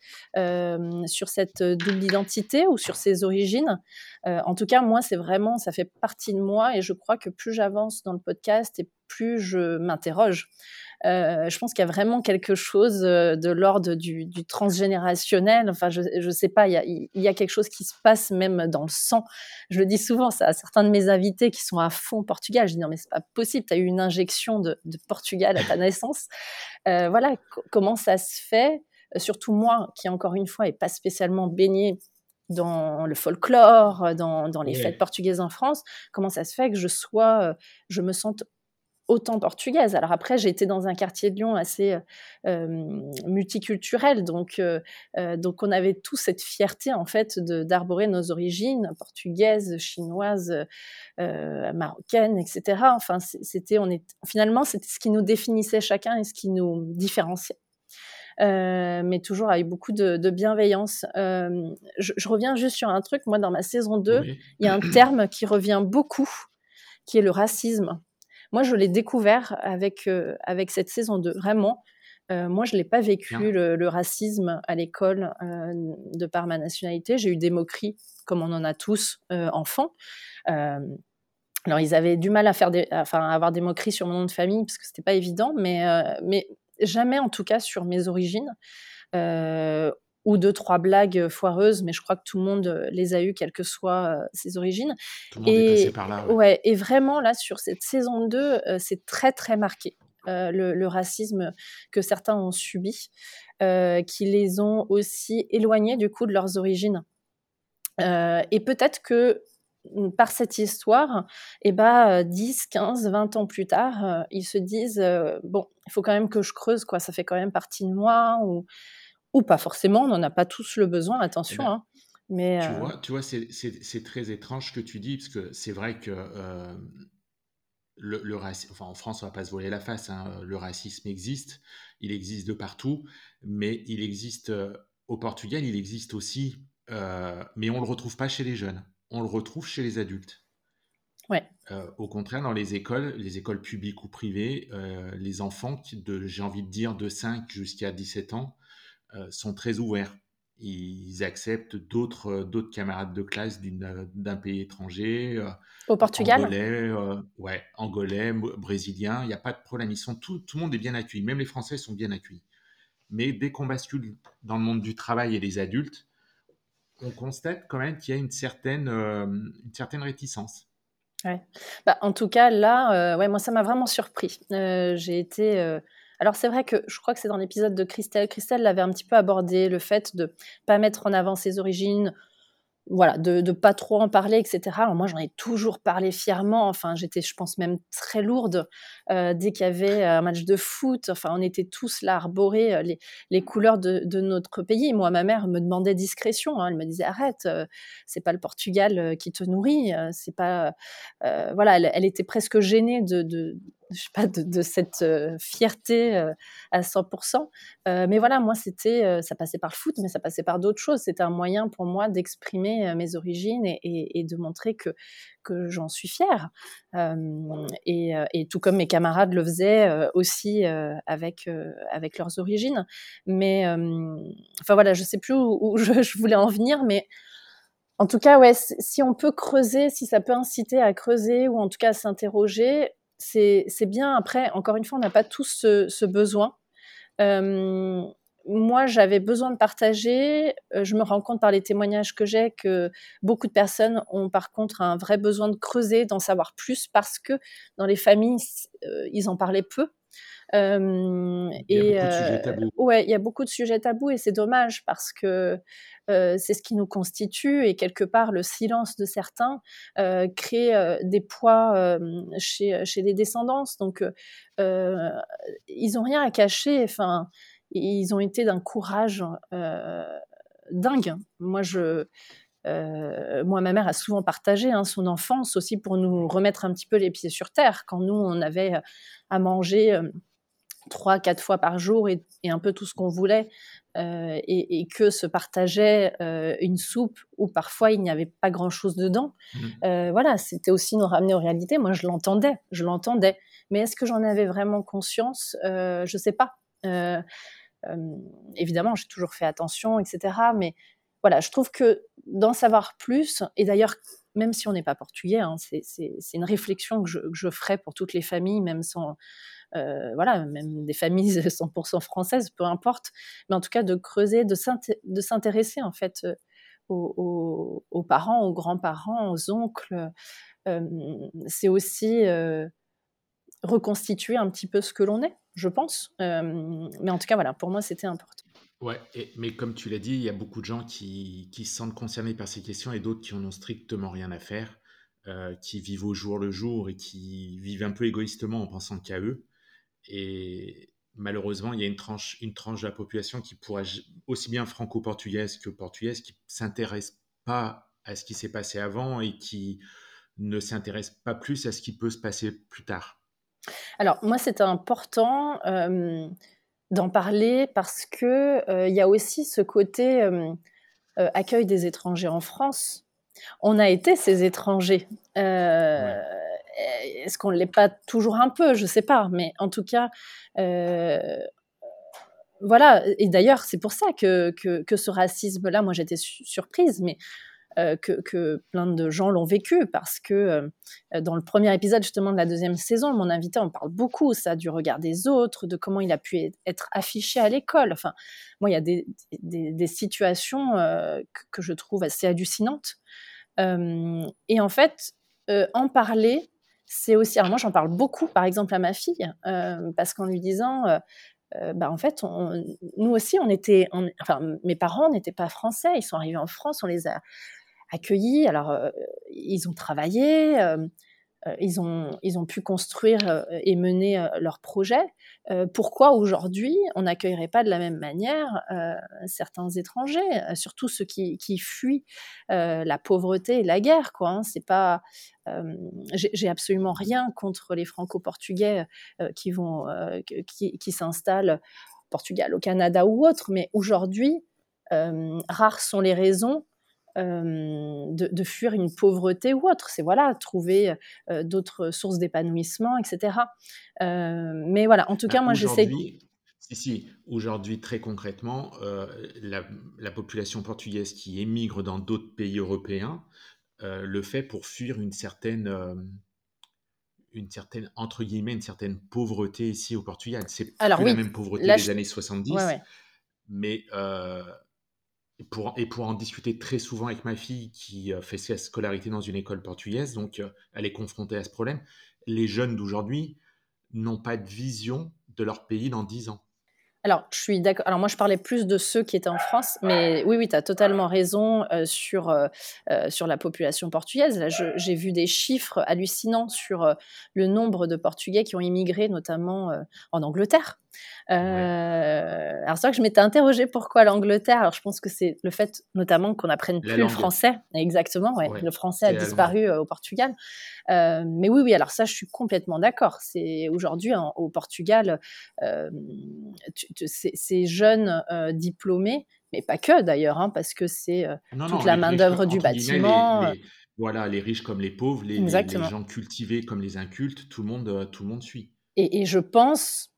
sur cette double identité ou sur ses origines. en tout cas, moi, c'est vraiment, ça fait partie de moi et je crois que plus j'avance dans le podcast et plus je m'interroge euh, je pense qu'il y a vraiment quelque chose euh, de l'ordre du, transgénérationnel. Enfin, je ne sais pas, il y, a, quelque chose qui se passe même dans le sang. Je le dis souvent ça, à certains de mes invités qui sont à fond Portugal. Je dis non, mais c'est pas possible, tu as eu une injection de, Portugal à ta naissance. Euh, voilà, comment ça se fait? Surtout moi, qui encore une fois n'est pas spécialement baignée dans le folklore, dans, les fêtes portugaises en France, comment ça se fait que je sois, je me sente autant portugaise. Alors après, j'ai été dans un quartier de Lyon assez euh, multiculturel, donc, euh, euh, donc on avait tous cette fierté en fait d'arborer nos origines portugaises, chinoises, marocaines, etc. Enfin, c'était, on est finalement c'était ce qui nous définissait chacun et ce qui nous différenciait. mais toujours avec beaucoup de, bienveillance. Je, reviens juste sur un truc. Moi, dans ma saison 2, il y a un terme qui revient beaucoup, qui est le racisme. Moi, je l'ai découvert avec, euh, avec cette saison 2. Vraiment, euh, moi, je ne l'ai pas vécu, le, racisme à l'école euh, de par ma nationalité. J'ai eu des moqueries, comme on en a tous enfants. alors, ils avaient du mal à, faire des, enfin, à avoir des moqueries sur mon nom de famille, parce que ce n'était pas évident, mais, mais jamais, en tout cas, sur mes origines ou deux, trois blagues foireuses, mais je crois que tout le monde les a eues, quelles que soient ses origines. Tout le monde et, est passé par là. Ouais. et vraiment, là, sur cette saison 2, c'est très, très marqué. le, racisme que certains ont subi, qui les ont aussi éloignés du coup de leurs origines. et peut-être que mmh, par cette histoire, eh ben, 10, 15, 20 ans plus tard, ils se disent bon, il faut quand même que je creuse, quoi, ça fait quand même partie de moi, ou ou pas forcément, on n'en a pas tous le besoin, attention. Eh ben, hein. mais, tu euh vois, tu vois c'est très étrange ce que tu dis, parce que c'est vrai que euh, le, racisme, enfin, en France, on va pas se voler la face, hein, le racisme existe, il existe de partout, mais il existe euh, au Portugal, il existe aussi, mais on ne le retrouve pas chez les jeunes, on le retrouve chez les adultes. Ouais. au contraire, dans les écoles, les écoles publiques ou privées, les enfants, de, j'ai envie de dire de 5 jusqu'à 17 ans, sont très ouverts ils acceptent d'autres d'autres camarades de classe d'un pays étranger. Euh, Au Portugal Angolais, euh, ouais, angolais, brésilien, il n'y a pas de problème. Ils sont tout, tout le monde est bien accueilli. Même les Français sont bien accueillis. Mais dès qu'on bascule dans le monde du travail et des adultes, on constate quand même qu'il y a une certaine, euh, une certaine réticence. Ouais. Bah, en tout cas, là, ouais, moi, ça m'a vraiment surpris. J'ai été alors c'est vrai que je crois que c'est dans l'épisode de Christelle. Christelle l'avait un petit peu abordé, le fait de pas mettre en avant ses origines, voilà, de ne pas trop en parler, etc. Alors moi, j'en ai toujours parlé fièrement. Enfin, j'étais, je pense, même très lourde euh, dès qu'il y avait un match de foot. Enfin, on était tous là arborer euh, les, les couleurs de, de, notre pays. Moi, ma mère me demandait discrétion. Hein. Elle me disait arrête, euh, c'est pas le Portugal qui te nourrit. c'est pas, voilà, elle, elle, était presque gênée de, de je sais pas, de, cette fierté à 100%. mais voilà, moi, c'était, ça passait par le foot, mais ça passait par d'autres choses. C'était un moyen pour moi d'exprimer mes origines et, de montrer que, que j'en suis fière. Et, et, tout comme mes camarades le faisaient aussi avec, avec leurs origines. Mais, enfin voilà, je sais plus où, je, je, voulais en venir, mais en tout cas, ouais, si on peut creuser, si ça peut inciter à creuser ou en tout cas à s'interroger, c'est bien. Après, encore une fois, on n'a pas tous ce, besoin. Euh, moi, j'avais besoin de partager. Euh, je me rends compte par les témoignages que j'ai que beaucoup de personnes ont par contre un vrai besoin de creuser, d'en savoir plus, parce que dans les familles, euh, ils en parlaient peu. Euh, il y a beaucoup de sujets tabous. Ouais, il y a beaucoup de sujets tabous et c'est dommage parce que c'est ce qui nous constitue et quelque part le silence de certains crée des poids chez, chez les descendants. Donc ils ont rien à cacher. Enfin, ils ont été d'un courage dingue. Moi, je, moi, ma mère a souvent partagé hein, son enfance aussi pour nous remettre un petit peu les pieds sur terre. Quand nous, on avait à manger trois, quatre fois par jour et, un peu tout ce qu'on voulait, euh, et, que se partageait euh, une soupe où parfois il n'y avait pas grand-chose dedans. Mmh. Euh, voilà, c'était aussi nous ramener aux réalités. Moi, je l'entendais, je l'entendais. Mais est-ce que j'en avais vraiment conscience? Je ne sais pas. évidemment, j'ai toujours fait attention, etc. Mais voilà, je trouve que d'en savoir plus, et d'ailleurs, même si on n'est pas portugais, hein, c'est une réflexion que je, que je, ferai pour toutes les familles, même sans, voilà, même des familles 100% françaises, peu importe, mais en tout cas de creuser, de s'intéresser en fait euh, aux, parents, aux grands-parents, aux oncles. Euh, c'est aussi reconstituer un petit peu ce que l'on est, je pense. mais en tout cas, voilà, pour moi, c'était important. Ouais, mais comme tu l'as dit, il y a beaucoup de gens qui, qui, se sentent concernés par ces questions et d'autres qui en ont strictement rien à faire, qui vivent au jour le jour et qui vivent un peu égoïstement en pensant qu'à eux. Et malheureusement, il y a une tranche, une tranche de la population qui pourrait, aussi bien franco-portugaise que portugaise, qui s'intéresse pas à ce qui s'est passé avant et qui ne s'intéresse pas plus à ce qui peut se passer plus tard. Alors, moi, c'est important euh, d'en parler parce que euh, il y a aussi ce côté euh, accueil des étrangers en France. On a été ces étrangers. Est-ce qu'on ne l'est pas toujours un peu? Je ne sais pas. Mais en tout cas, euh, voilà. Et d'ailleurs, c'est pour ça que, que, ce racisme-là, moi j'étais surprise, mais euh, que, plein de gens l'ont vécu parce que euh, dans le premier épisode justement de la deuxième saison, mon invité en parle beaucoup, ça, du regard des autres, de comment il a pu être affiché à l'école. Enfin, moi, il y a des, des, situations que, je trouve assez hallucinantes. et en fait, en parler, c'est aussi. Moi, j'en parle beaucoup, par exemple, à ma fille, euh, parce qu'en lui disant. Euh, euh, bah, en fait, nous aussi, on était, enfin, mes parents n'étaient pas français, ils sont arrivés en France, on les a accueillis. Alors, ils ont travaillé, ils, ont, ils ont pu construire euh, et mener euh, leur projet. pourquoi aujourd'hui on n'accueillerait pas de la même manière certains étrangers, surtout ceux qui, qui fuient la pauvreté et la guerre quoi, hein? C'est pas, j'ai absolument rien contre les franco-portugais qui vont, qui, qui s'installent au Portugal, au Canada ou autre, mais aujourd'hui, rares sont les raisons de, fuir une pauvreté ou autre. C'est voilà, trouver d'autres sources d'épanouissement, etc. mais voilà, en tout cas, bah, moi, j'essaie. Si, si, aujourd'hui, très concrètement, la, la, population portugaise qui émigre dans d'autres pays européens le fait pour fuir une certaine une certaine, entre guillemets, une certaine pauvreté ici au Portugal. C'est plus la même pauvreté des années 70, mais euh, et pour en discuter très souvent avec ma fille qui euh, fait sa scolarité dans une école portugaise, donc euh, elle est confrontée à ce problème, les jeunes d'aujourd'hui n'ont pas de vision de leur pays dans 10 ans. Alors, je suis d'accord. Alors, moi, je parlais plus de ceux qui étaient en France, mais oui, oui, tu as totalement raison euh, sur, sur la population portugaise. Là, j'ai vu des chiffres hallucinants sur le nombre de Portugais qui ont immigré, notamment en Angleterre. Euh, alors c'est vrai que je m'étais interrogée pourquoi l'Angleterre. Alors je pense que c'est le fait notamment qu'on apprenne plus le français. Exactement, ouais. le français a disparu euh, au Portugal. Euh, mais oui, oui. Alors ça, je suis complètement d'accord. C'est aujourd'hui au Portugal, ces jeunes diplômés, mais pas que d'ailleurs, hein, parce que c'est toute la main d'œuvre du bâtiment. voilà, les riches comme les pauvres, les, les, gens cultivés comme les incultes, tout le monde, tout le monde suit. Et, et je pense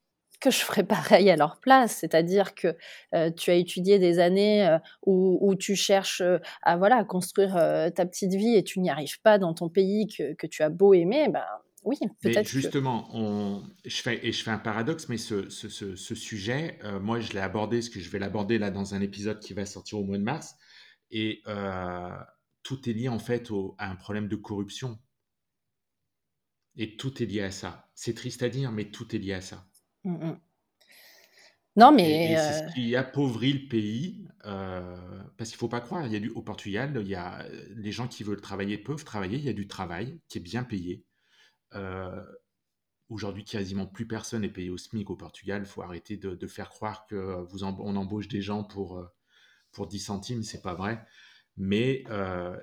que je ferais pareil à leur place. C'est-à-dire que euh, tu as étudié des années euh, où, tu cherches euh, à, voilà, construire ta petite vie et tu n'y arrives pas dans ton pays que, tu as beau aimer, ben, oui, peut-être. Justement, on, je fais, et je fais un paradoxe, mais ce, sujet, moi, je l'ai abordé, ce que je vais l'aborder là dans un épisode qui va sortir au mois de mars, et tout est lié en fait à un problème de corruption. Et tout est lié à ça. C'est triste à dire, mais tout est lié à ça. Mmh, mmh. Non, mais. c'est ce qui appauvrit le pays, parce qu'il ne faut pas croire, il y a du, au Portugal, il y a les gens qui veulent travailler peuvent travailler, il y a du travail qui est bien payé. Aujourd'hui, quasiment plus personne n'est payé au SMIC au Portugal. Il faut arrêter de, faire croire que vous on embauche des gens pour, pour 10 centimes, c'est pas vrai. Mais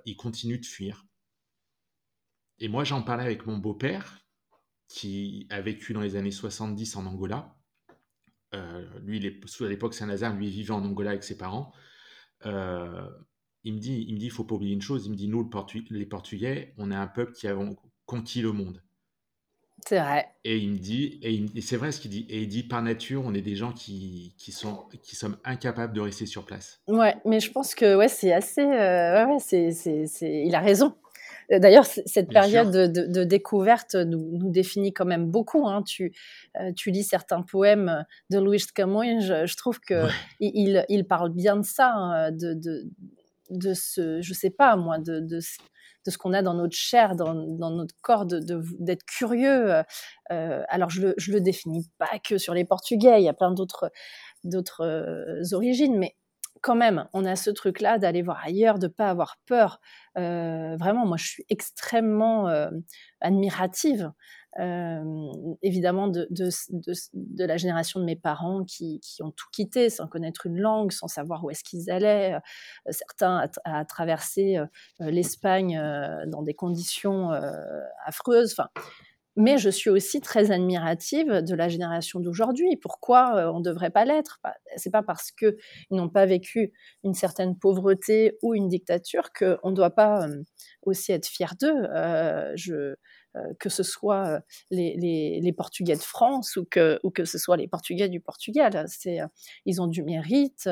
ils continuent de fuir. Et moi, j'en parlais avec mon beau-père, qui a vécu dans les années 70 en Angola. Euh, lui, il est, à l'époque Saint-Lazare, lui, il vivait en Angola avec ses parents. Euh, il me dit, il me dit, faut pas oublier une chose. Il me dit, nous, les Portugais, on est un peuple qui avons conquis le monde. C'est vrai. Et il me dit, et, c'est vrai ce qu'il dit. Et il dit, par nature, on est des gens qui, qui sont, qui sommes incapables de rester sur place. Ouais, mais je pense que ouais, c'est assez. Euh, ouais, c'est, c'est, il a raison. D'ailleurs, cette période de, découverte nous, définit quand même beaucoup. Hein. Tu, euh, tu, lis certains poèmes de Louis Camões, je, je trouve que il, il, parle bien de ça, hein, de, de, de, ce, je sais pas moi, de, de, ce qu'on a dans notre chair, dans, dans notre corps, d'être curieux. Euh, alors, je le, je le définis pas que sur les Portugais, il y a plein d'autres d'autres euh, origines, mais quand même, on a ce truc-là d'aller voir ailleurs, de pas avoir peur. Euh, vraiment, moi, je suis extrêmement euh, admirative, euh, évidemment, de, la génération de mes parents qui, ont tout quitté sans connaître une langue, sans savoir où est-ce qu'ils allaient. certains à, traverser l'Espagne dans des conditions affreuses. Mais je suis aussi très admirative de la génération d'aujourd'hui. Pourquoi euh, on ne devrait pas l'être? C'est pas parce qu'ils n'ont pas vécu une certaine pauvreté ou une dictature qu'on ne doit pas euh, aussi être fier d'eux. Euh, que ce soit euh, les, Portugais de France ou que, ou que ce soit les Portugais du Portugal. C'est, euh, ils ont du mérite,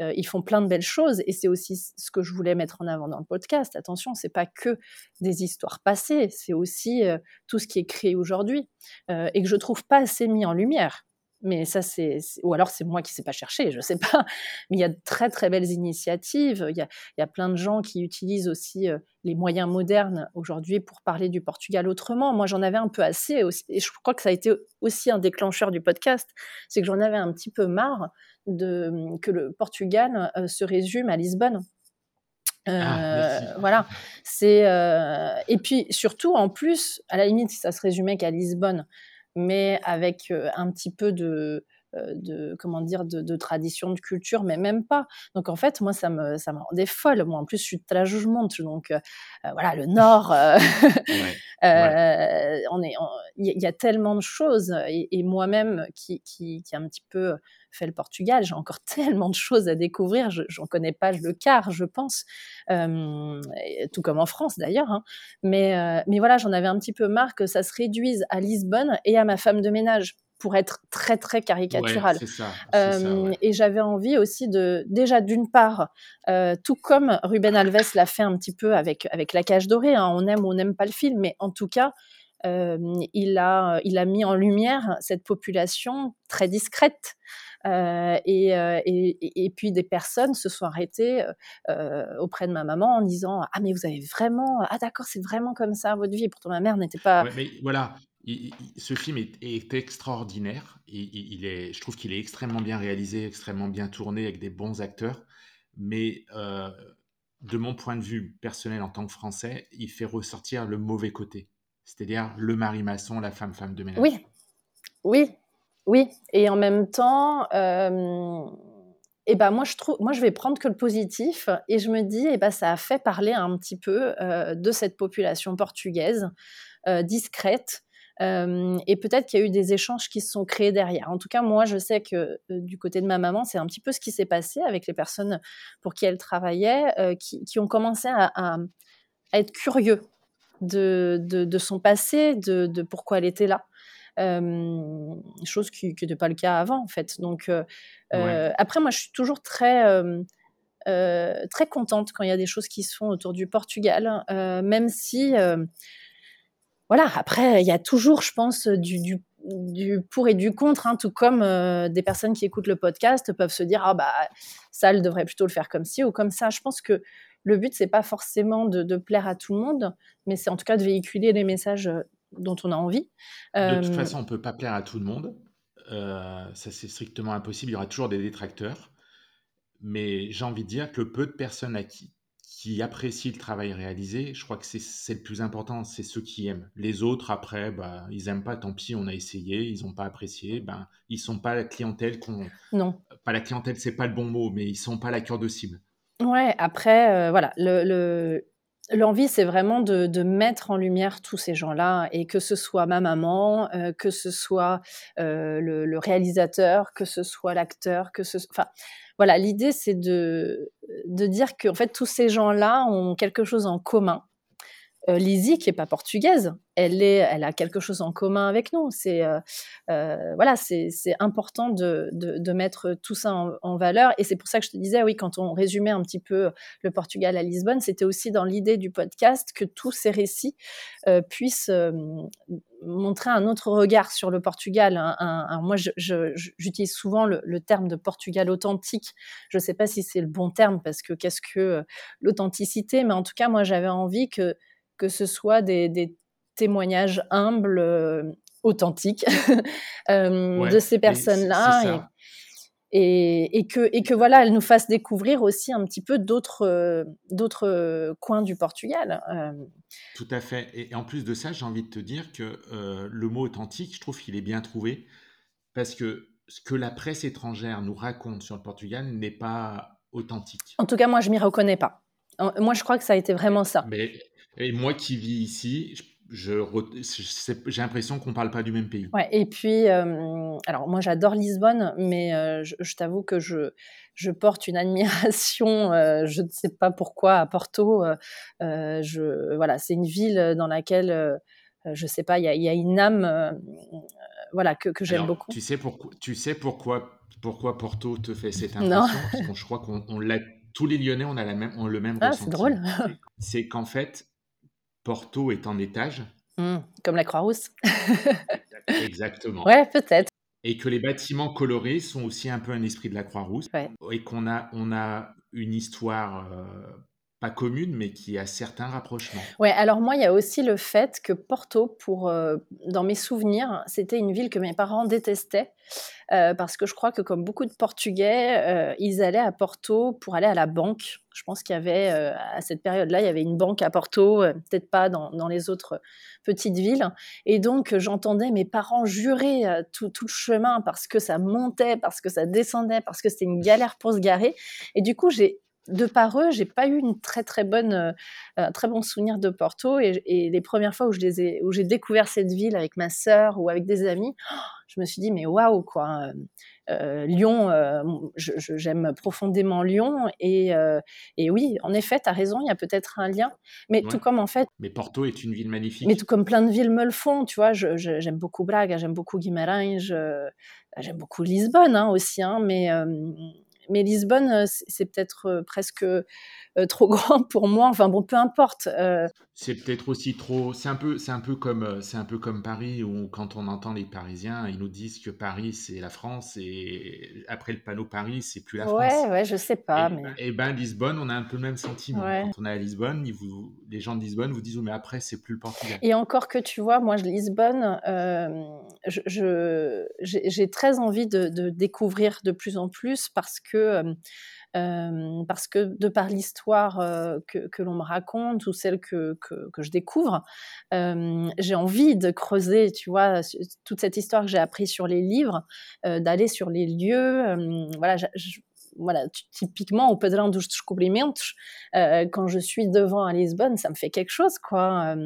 ils font plein de belles choses et c'est aussi ce que je voulais mettre en avant dans le podcast. Attention, c'est pas que des histoires passées, c'est aussi tout ce qui est créé aujourd'hui et que je trouve pas assez mis en lumière. Mais ça, c'est. Ou alors, c'est moi qui ne sais pas chercher, je ne sais pas. Mais il y a de très, très belles initiatives. Il y a, il y a plein de gens qui utilisent aussi euh, les moyens modernes aujourd'hui pour parler du Portugal autrement. Moi, j'en avais un peu assez. et je crois que ça a été aussi un déclencheur du podcast. C'est que j'en avais un petit peu marre de, que le Portugal euh, se résume à Lisbonne. Ah, euh, voilà, c'est et puis surtout en plus, à la limite, si ça se résumait qu'à Lisbonne, mais avec un petit peu de, de comment dire, de, tradition, de culture, mais même pas. Donc en fait, moi, ça me, ça me rendait folle. Moi, en plus, je suis de la jugement, donc voilà, le Nord, on est, il y, a tellement de choses. Et, moi-même, qui, qui, qui un petit peu fait le Portugal. J'ai encore tellement de choses à découvrir. Je n'en connais pas le quart, je pense, euh, tout comme en France d'ailleurs. Hein. Mais, euh, mais voilà, j'en avais un petit peu marre que ça se réduise à Lisbonne et à ma femme de ménage pour être très très caricatural. Euh, et j'avais envie aussi de déjà d'une part, tout comme Ruben Alves l'a fait un petit peu avec avec La Cage dorée, hein, on aime ou on n'aime pas le film, mais en tout cas il a il a mis en lumière cette population très discrète euh, euh, et, et, puis des personnes se sont arrêtées euh, auprès de ma maman en disant ah mais vous avez vraiment ah d'accord c'est vraiment comme ça votre vie. Et pourtant ma mère n'était pas. mais voilà, ce film est, extraordinaire. Je trouve qu'il est extrêmement bien réalisé, extrêmement bien tourné avec des bons acteurs. Mais de mon point de vue personnel en tant que Français, il fait ressortir le mauvais côté, c'est-à-dire le mari maçon, la femme femme de ménage. Oui, oui, oui, et en même temps, euh, eh ben moi je trouve, moi je vais prendre que le positif et je me dis, eh ben ça a fait parler un petit peu euh, de cette population portugaise euh, discrète. Et peut-être qu'il y a eu des échanges qui se sont créés derrière. En tout cas, moi, je sais que du côté de ma maman, c'est un petit peu ce qui s'est passé avec les personnes pour qui elle travaillait, qui, ont commencé à, être curieux de, de, son passé, de, de, pourquoi elle était là chose qui n'était pas le cas avant en fait. Donc après, moi, je suis toujours très très contente quand il y a des choses qui se font autour du Portugal, même si voilà, après, il y a toujours, je pense, du, du, pour et du contre, hein, tout comme des personnes qui écoutent le podcast peuvent se dire ah bah ça, elle devrait plutôt le faire comme ci ou comme ça. Je pense que le but c'est pas forcément de, de, plaire à tout le monde, mais c'est en tout cas de véhiculer les messages dont on a envie. De toute euh, façon, on ne peut pas plaire à tout le monde. Euh, ça, c'est strictement impossible. Il y aura toujours des détracteurs. Mais j'ai envie de dire que le peu de personnes à qui, qui apprécient le travail réalisé, je crois que c'est le plus important, c'est ceux qui aiment. Les autres, après, bah, ils n'aiment pas, tant pis, on a essayé, ils n'ont pas apprécié, ben, ils sont pas la clientèle qu'on... Non. Pas la clientèle, c'est pas le bon mot, mais ils sont pas la cure de cible. Ouais, après, euh, voilà, le, L'envie, c'est vraiment de, mettre en lumière tous ces gens-là, et que ce soit ma maman, euh, que ce soit euh, le, réalisateur, que ce soit l'acteur, que ce, enfin, voilà, l'idée, c'est de, de dire que en fait, tous ces gens-là ont quelque chose en commun, euh, Lizzie, qui est pas portugaise, elle, est, elle a quelque chose en commun avec nous. C'est euh, euh, voilà, c'est important de, de, mettre tout ça en, valeur. Et c'est pour ça que je te disais, oui, quand on résumait un petit peu le Portugal à Lisbonne, c'était aussi dans l'idée du podcast que tous ces récits puissent montrer un autre regard sur le Portugal. moi, j'utilise souvent le, le, terme de Portugal authentique. Je ne sais pas si c'est le bon terme parce que qu'est-ce que l'authenticité, mais en tout cas, moi, j'avais envie que que ce soit des, témoignages humbles, euh, authentiques euh, de ces personnes-là. Et, que, et que voilà, elles nous fassent découvrir aussi un petit peu d'autres euh, d'autres coins du Portugal. Tout à fait. Et, en plus de ça, j'ai envie de te dire que le mot authentique, je trouve qu'il est bien trouvé parce que ce que la presse étrangère nous raconte sur le Portugal n'est pas authentique. En tout cas, moi, je m'y reconnais pas. Moi, je crois que ça a été vraiment ça. Mais et moi qui vis ici, j'ai l'impression qu'on ne parle pas du même pays. Ouais, et puis, euh, alors moi j'adore Lisbonne, mais euh, je, t'avoue que je, je porte une admiration, euh, je ne sais pas pourquoi, à Porto. je, voilà, c'est une ville dans laquelle, je ne sais pas, il y, y a, une âme voilà, que, que j'aime beaucoup. Tu sais, pourquoi, tu sais pourquoi, pourquoi Porto te fait cette impression? Parce que je crois qu'on l'a tous les Lyonnais, on a la même, on le même ah, c'est drôle. C'est qu'en fait, Porto est en étage. Mmh, comme la Croix-Rousse. Exactement. Ouais, peut-être. Et que les bâtiments colorés sont aussi un peu un esprit de la Croix-Rousse. Et qu'on a, on a une histoire euh, pas commune, mais qui a certains rapprochements. Ouais, alors moi, il y a aussi le fait que Porto, pour, euh, dans mes souvenirs, c'était une ville que mes parents détestaient. Euh, parce que je crois que comme beaucoup de Portugais, euh, ils allaient à Porto pour aller à la banque. Je pense qu'il y avait, à cette période-là, il y avait une banque à Porto, peut-être pas dans, dans, les autres petites villes. Et donc, j'entendais mes parents jurer tout, tout, le chemin parce que ça montait, parce que ça descendait, parce que c'était une galère pour se garer. Et du coup, j'ai de par eux, j'ai pas eu une très très bonne, euh, un très bon souvenir de Porto. Et, les premières fois où je les ai, où j'ai découvert cette ville avec ma sœur ou avec des amis, je me suis dit mais waouh quoi. Euh, Lyon, euh, j'aime profondément Lyon et, et oui, en effet, tu as raison, il y a peut-être un lien, mais tout comme en fait. Mais Porto est une ville magnifique. Mais tout comme plein de villes me le font, tu vois, j'aime beaucoup Braga, j'aime beaucoup Guimarães, j'aime beaucoup Lisbonne hein, aussi, hein, mais mais Lisbonne, euh, c'est peut-être euh, presque euh, trop grand pour moi. Enfin bon, peu importe. C'est peut-être aussi trop. C'est un peu, c'est un peu comme, c'est un peu comme Paris où quand on entend les Parisiens, ils nous disent que Paris c'est la France et après le panneau Paris c'est plus la France. Ouais, ouais, je sais pas. Et, mais... et ben Lisbonne, on a un peu le même sentiment. Quand on est à Lisbonne, vous, les gens de Lisbonne vous disent mais après c'est plus le Portugal. Et encore que tu vois, moi Lisbonne, je, j'ai très envie de, de, découvrir de plus en plus parce que parce que de par l'histoire que, l'on me raconte ou celle que, que, je découvre, j'ai envie de creuser, tu vois, toute cette histoire que j'ai appris sur les livres, d'aller sur les lieux. voilà, voilà, typiquement au Pedrão dos Descobrimentos, quand je suis devant à Lisbonne, ça me fait quelque chose, quoi.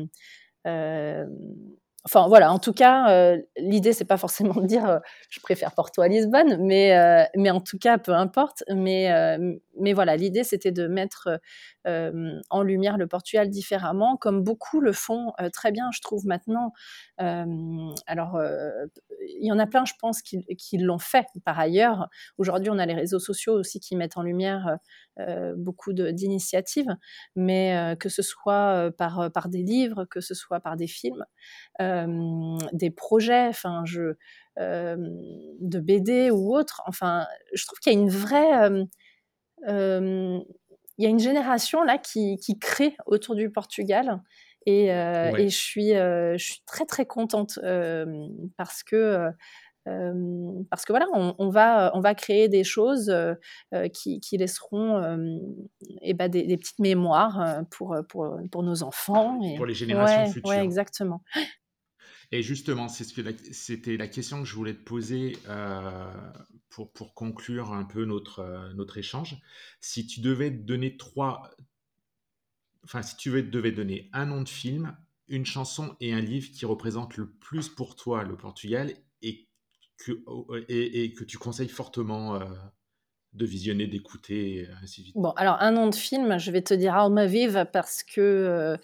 Enfin voilà, en tout cas, euh, l'idée c'est pas forcément de dire euh, je préfère Porto à Lisbonne, mais euh, mais en tout cas peu importe. Mais mais voilà, l'idée c'était de mettre en lumière le Portugal différemment, comme beaucoup le font très bien, je trouve maintenant. alors il y en a plein, je pense, qui, l'ont fait par ailleurs. Aujourd'hui, on a les réseaux sociaux aussi qui mettent en lumière beaucoup d'initiatives, mais que ce soit par par des livres, que ce soit par des films des projets, enfin, je, de BD ou autres. Enfin, je trouve qu'il y a une vraie, il y a une génération là qui, qui, crée autour du Portugal. Et, et je, suis, je suis très très contente parce que parce que voilà, on, va, on va créer des choses qui, qui, laisseront eh ben, des, petites mémoires pour, pour, pour nos enfants. Et... Pour les générations futures. Oui, exactement. Et justement, c'était la question que je voulais te poser euh, pour, pour, conclure un peu notre, euh, notre échange. Si tu devais donner trois, enfin, si tu devais donner un nom de film, une chanson et un livre qui représentent le plus pour toi le Portugal et que, et, que tu conseilles fortement euh, de visionner, d'écouter, ainsi de suite. Bon, alors un nom de film, je vais te dire Alma Vive parce que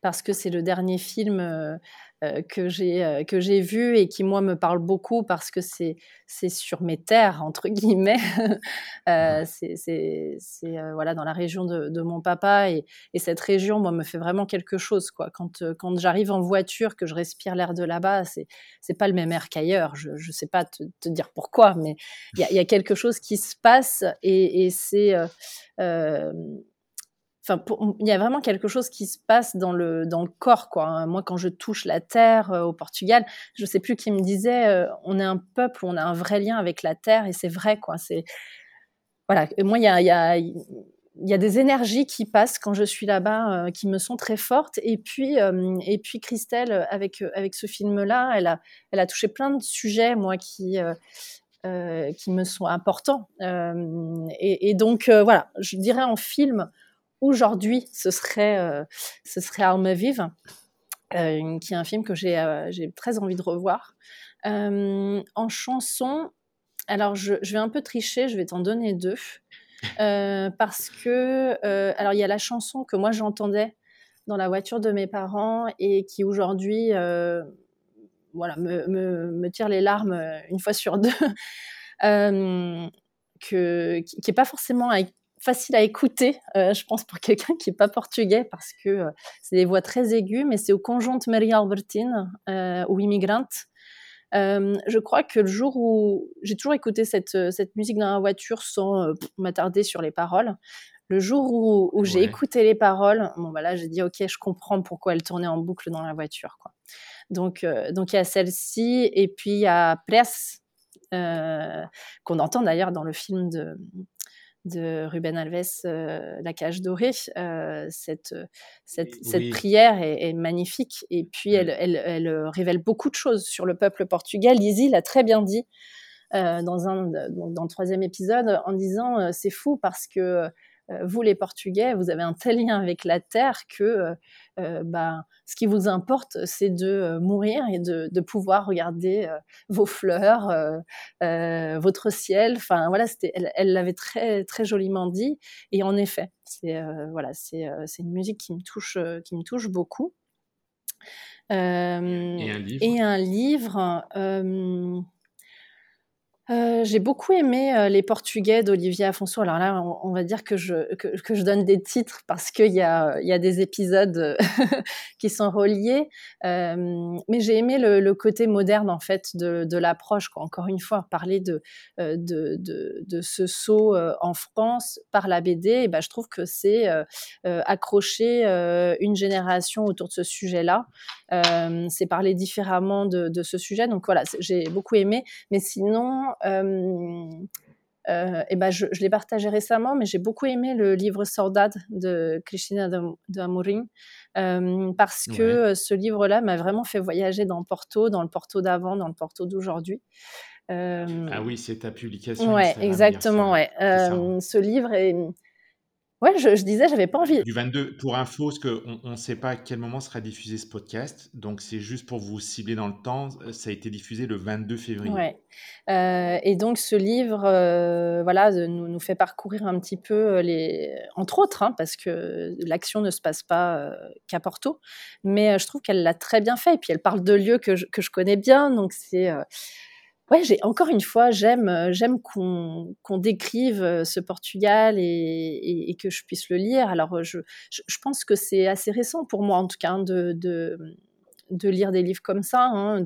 parce que c'est le dernier film euh, que j'ai euh, que j'ai vu et qui moi me parle beaucoup parce que c'est c'est sur mes terres entre guillemets. Euh, c'est c'est voilà dans la région de, de mon papa et, et, cette région moi me fait vraiment quelque chose quoi. Quand quand j'arrive en voiture que je respire l'air de là-bas c'est c'est pas le même air qu'ailleurs. Je je sais pas te, te dire pourquoi mais il y a, y a, quelque chose qui se passe et, et c'est il y a vraiment quelque chose qui se passe dans le, dans le corps, quoi. Hein. Moi, quand je touche la terre euh, au Portugal, je sais plus qui me disait, euh, on est un peuple, on a un vrai lien avec la terre, et c'est vrai, quoi. C'est voilà. moi, il y a, a, y a, des énergies qui passent quand je suis là-bas, euh, qui me sont très fortes. Et puis, et puis Christelle, avec avec ce film-là, elle a, elle a touché plein de sujets, moi, qui qui me sont importants. Et, et, donc, voilà, je dirais en film aujourd'hui, ce serait, euh, ce Alma Vive, euh, qui est un film que j'ai euh, très envie de revoir. en chanson, alors je, vais un peu tricher, je vais t'en donner deux. parce que, alors il y a la chanson que moi j'entendais dans la voiture de mes parents et qui aujourd'hui voilà, me, tire les larmes une fois sur deux, qui n'est pas forcément avec facile à écouter, euh, je pense, pour quelqu'un qui n'est pas portugais, parce que euh, c'est des voix très aiguës, mais c'est au conjoint Maria Albertine euh, ou Immigrante. je crois que le jour où j'ai toujours écouté cette, cette musique dans la voiture sans m'attarder sur les paroles, Le jour où, j'ai écouté les paroles, bon, bah là, j'ai dit, OK, je comprends pourquoi elle tournait en boucle dans la voiture. Quoi. Donc, donc il y a celle-ci, et puis il y a Press, qu'on entend d'ailleurs dans le film de, de Ruben Alves, euh, La cage dorée. cette, cette, cette prière est, magnifique, et puis elle, elle, elle, révèle beaucoup de choses sur le peuple portugais. Lizzie l'a très bien dit. dans, un, dans le troisième épisode en disant c'est fou parce que euh, vous les Portugais, vous avez un tel lien avec la terre que euh, euh, bah, ce qui vous importe, c'est de mourir et de, pouvoir regarder vos fleurs, votre ciel. Enfin voilà, elle l'avait très très joliment dit. Et en effet, c'est voilà, c'est une musique qui me touche, qui me touche beaucoup. et un livre. Et un livre euh, j'ai beaucoup aimé euh, Les Portugais d'Olivier Afonso. Alors là, on, va dire que je, que, je donne des titres parce qu'il y a, y a des épisodes qui sont reliés. Euh, mais j'ai aimé le, côté moderne, en fait, de, de l'approche. Encore une fois, parler de, de, de, ce saut en France par la BD, et ben, je trouve que c'est accrocher une génération autour de ce sujet-là. c'est parler différemment de ce sujet. Donc voilà, j'ai beaucoup aimé. Mais sinon, euh, euh, et ben je, l'ai partagé récemment, mais j'ai beaucoup aimé le livre Sordade de Cristina de, de Amorim, euh, parce que ce livre-là m'a vraiment fait voyager dans Porto, dans le Porto d'avant, dans le Porto d'aujourd'hui. ah oui, c'est ta publication. Ouais, exactement. Ouais. ce livre est Ouais, je, je disais, j'avais pas envie. Du 22, pour info, parce qu'on ne sait pas à quel moment sera diffusé ce podcast, donc c'est juste pour vous cibler dans le temps, euh, ça a été diffusé le 22 février. Ouais. Euh, et donc ce livre, euh, voilà, nous, nous, fait parcourir un petit peu les, entre autres, hein, parce que l'action ne se passe pas qu'à Porto, mais je trouve qu'elle l'a très bien fait. Et puis elle parle de lieux que je, que je connais bien, donc c'est ouais, j'ai encore une fois, j'aime, euh, j'aime qu'on, qu'on décrive euh, ce Portugal et, que je puisse le lire. Alors, euh, je, je, pense que c'est assez récent pour moi, en tout cas, hein, de, de, lire des livres comme ça, hein,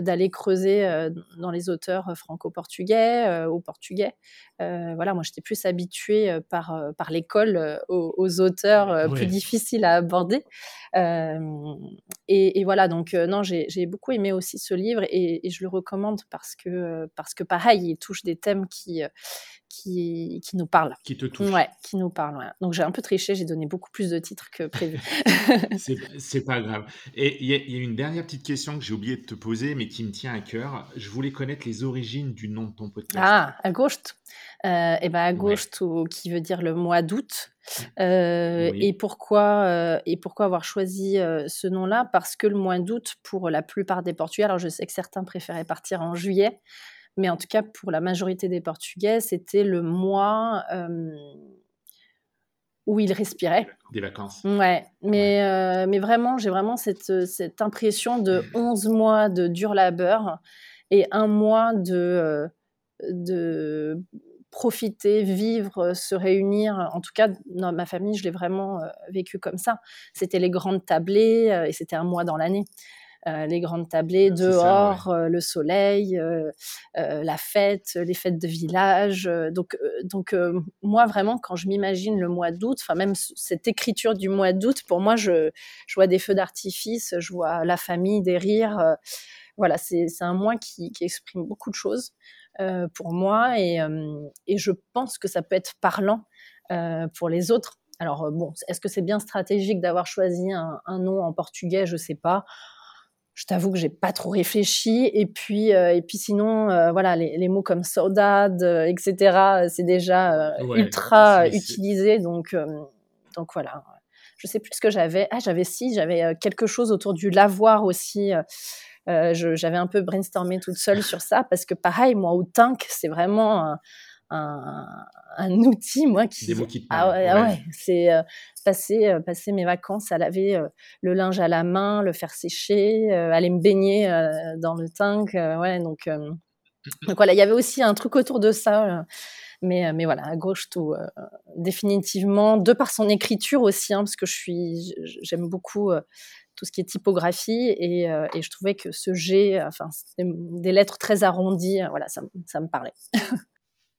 d'aller creuser dans les auteurs franco-portugais, au portugais. voilà, moi, j'étais plus habituée par, par l'école aux, auteurs plus difficiles à aborder. Et, voilà, donc non, j'ai, beaucoup aimé aussi ce livre et, et, je le recommande parce que, parce que pareil, il touche des thèmes qui, qui, qui nous parle. Qui te touche. Ouais, qui nous parle. Donc j'ai un peu triché, j'ai donné beaucoup plus de titres que prévu. c'est pas grave. Et il y, a une dernière petite question que j'ai oublié de te poser, mais qui me tient à cœur. Je voulais connaître les origines du nom de ton podcast. Ah, Agosto. Euh, et ben Agosto, qui veut dire le mois d'août. Euh, et, pourquoi, euh, et pourquoi avoir choisi euh, ce nom-là? Parce que le mois d'août, pour la plupart des Portugais, alors je sais que certains préféraient partir en juillet, mais en tout cas, pour la majorité des Portugais, c'était le mois euh, où ils respiraient. Des vacances. Ouais, mais, euh, mais vraiment, j'ai vraiment cette, cette impression de 11 mois de dur labeur et un mois de, euh, de profiter, vivre, se réunir. En tout cas, dans ma famille, je l'ai vraiment vécu comme ça. C'était les grandes tablées et c'était un mois dans l'année. Euh, les grandes tablées dehors, euh, le soleil, euh, la fête, les fêtes de village. donc, donc moi vraiment, quand je m'imagine le mois d'août, enfin même cette écriture du mois d'août, pour moi, je, je vois des feux d'artifice, je vois la famille, des rires. voilà, c'est un mois qui, qui, exprime beaucoup de choses pour moi et, et, je pense que ça peut être parlant pour les autres. Alors bon, est-ce que c'est bien stratégique d'avoir choisi un, un, nom en portugais? Je sais pas je t'avoue que j'ai pas trop réfléchi. Et puis, euh, et puis sinon, euh, voilà, les, mots comme saudade, euh, etc., c'est déjà ultra utilisé. Donc, donc voilà. Je sais plus ce que j'avais. Ah, j'avais si, j'avais quelque chose autour du lavoir aussi. j'avais un peu brainstormé toute seule sur ça parce que pareil, moi, au tank, c'est vraiment un, outil, moi, qui... ah ouais, ah ouais. c'est euh, passer, euh, passer mes vacances à laver euh, le linge à la main, le faire sécher, aller me baigner dans le tank, ouais, donc... donc voilà, il y avait aussi un truc autour de ça mais, mais voilà, à gauche, tout, définitivement, de par son écriture aussi, hein, parce que je suis, j'aime beaucoup tout ce qui est typographie, et, et, je trouvais que ce G, enfin, des lettres très arrondies, voilà, ça, ça me parlait.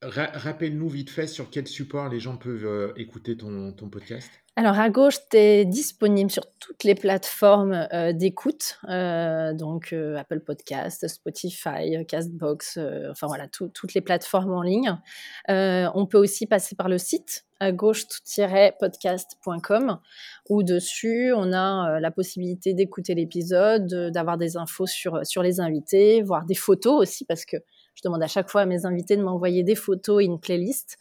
rappelle-nous vite fait sur quel support les gens peuvent écouter ton, ton podcast. Alors à gauche, tu es disponible sur toutes les plateformes euh, d'écoute, euh, donc euh, Apple Podcast, Spotify, Castbox, enfin voilà, toutes les plateformes en ligne. on peut aussi passer par le site à gauche-podcast.com où dessus on a la possibilité d'écouter l'épisode, d'avoir des infos sur, sur les invités, voir des photos aussi parce que je demande à chaque fois à mes invités de m'envoyer des photos et une playlist.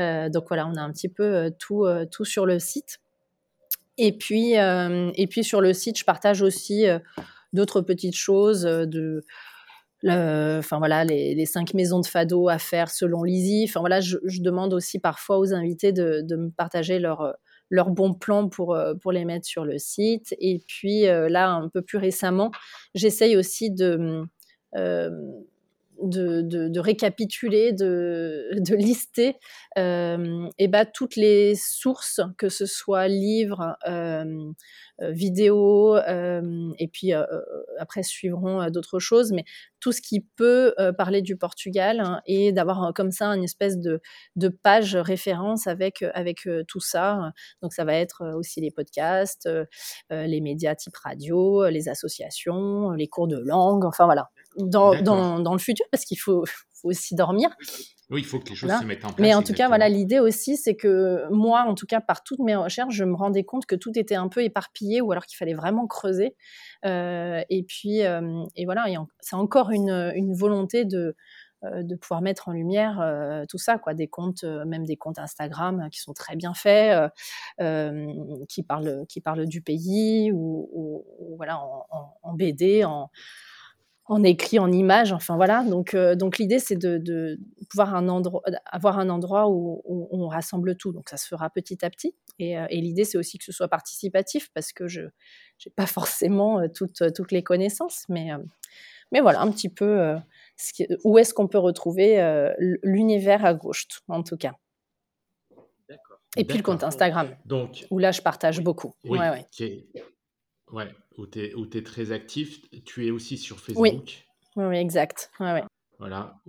Euh, donc voilà, on a un petit peu euh, tout, euh, tout sur le site. Et puis, et puis sur le site, je partage aussi d'autres petites choses de, enfin voilà, les, cinq maisons de fado à faire selon Lizzie. Enfin voilà, je, demande aussi parfois aux invités de, me partager leurs leur bons plans pour, pour les mettre sur le site. Et puis là, un peu plus récemment, j'essaye aussi de de, récapituler, de, lister euh, et bah, toutes les sources, que ce soit livres, euh, euh, vidéos, et puis après suivront d'autres choses, mais tout ce qui peut parler du Portugal hein, et d'avoir comme ça une espèce de, page référence avec, avec tout ça. Donc ça va être aussi les podcasts, les médias type radio, les associations, les cours de langue, enfin voilà dans, dans, dans, le futur parce qu'il faut, faut, aussi dormir. Oui, il faut que les choses se mettent en place. Mais en tout cas, voilà, l'idée aussi, c'est que moi, en tout cas, par toutes mes recherches, je me rendais compte que tout était un peu éparpillé ou alors qu'il fallait vraiment creuser. Euh, et puis, euh, et voilà, c'est encore une, une volonté de, euh, de pouvoir mettre en lumière euh, tout ça, quoi, des comptes, euh, même des comptes Instagram qui sont très bien faits, qui parlent, qui parlent du pays ou, ou, voilà en, en, en BD, en en écrit, en image, enfin voilà. Donc, euh, donc l'idée, c'est de, pouvoir un endroit, avoir un endroit où, on rassemble tout. Donc ça se fera petit à petit. Et, euh, l'idée, c'est aussi que ce soit participatif parce que je n'ai pas forcément euh, toutes, toutes les connaissances. Mais, mais voilà, un petit peu où est-ce qu'on peut retrouver l'univers à gauche, en tout cas. Et puis le compte Instagram, donc, où là, je partage beaucoup. Oui, ouais, où tu es, très actif. Tu es aussi sur Facebook. Oui, oui, exact. Voilà,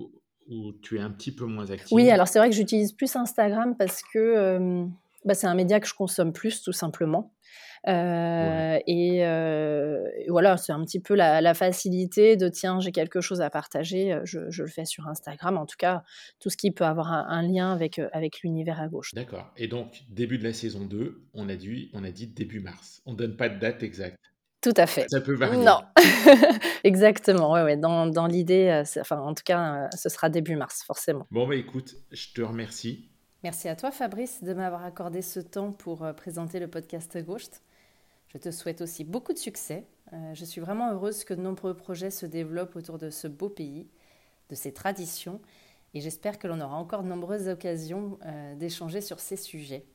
où, tu es un petit peu moins actif. Oui, alors c'est vrai que j'utilise plus Instagram parce que euh, bah, c'est un média que je consomme plus, tout simplement. Euh, et, euh, voilà, c'est un petit peu la, facilité de tiens, j'ai quelque chose à partager, je, le fais sur Instagram. En tout cas, tout ce qui peut avoir un, lien avec, avec l'univers à gauche. D'accord. Et donc, début de la saison 2, on a dit, on a dit début mars. On ne donne pas de date exacte. Tout à fait. Ça peut varier. Non, exactement. Ouais, ouais. Dans, dans l'idée, euh, enfin, en tout cas, euh, ce sera début mars, forcément. Bon, bah écoute, je te remercie. Merci à toi, Fabrice, de m'avoir accordé ce temps pour euh, présenter le podcast Ghost. Je te souhaite aussi beaucoup de succès. je suis vraiment heureuse que de nombreux projets se développent autour de ce beau pays, de ses traditions, et j'espère que l'on aura encore de nombreuses occasions d'échanger sur ces sujets.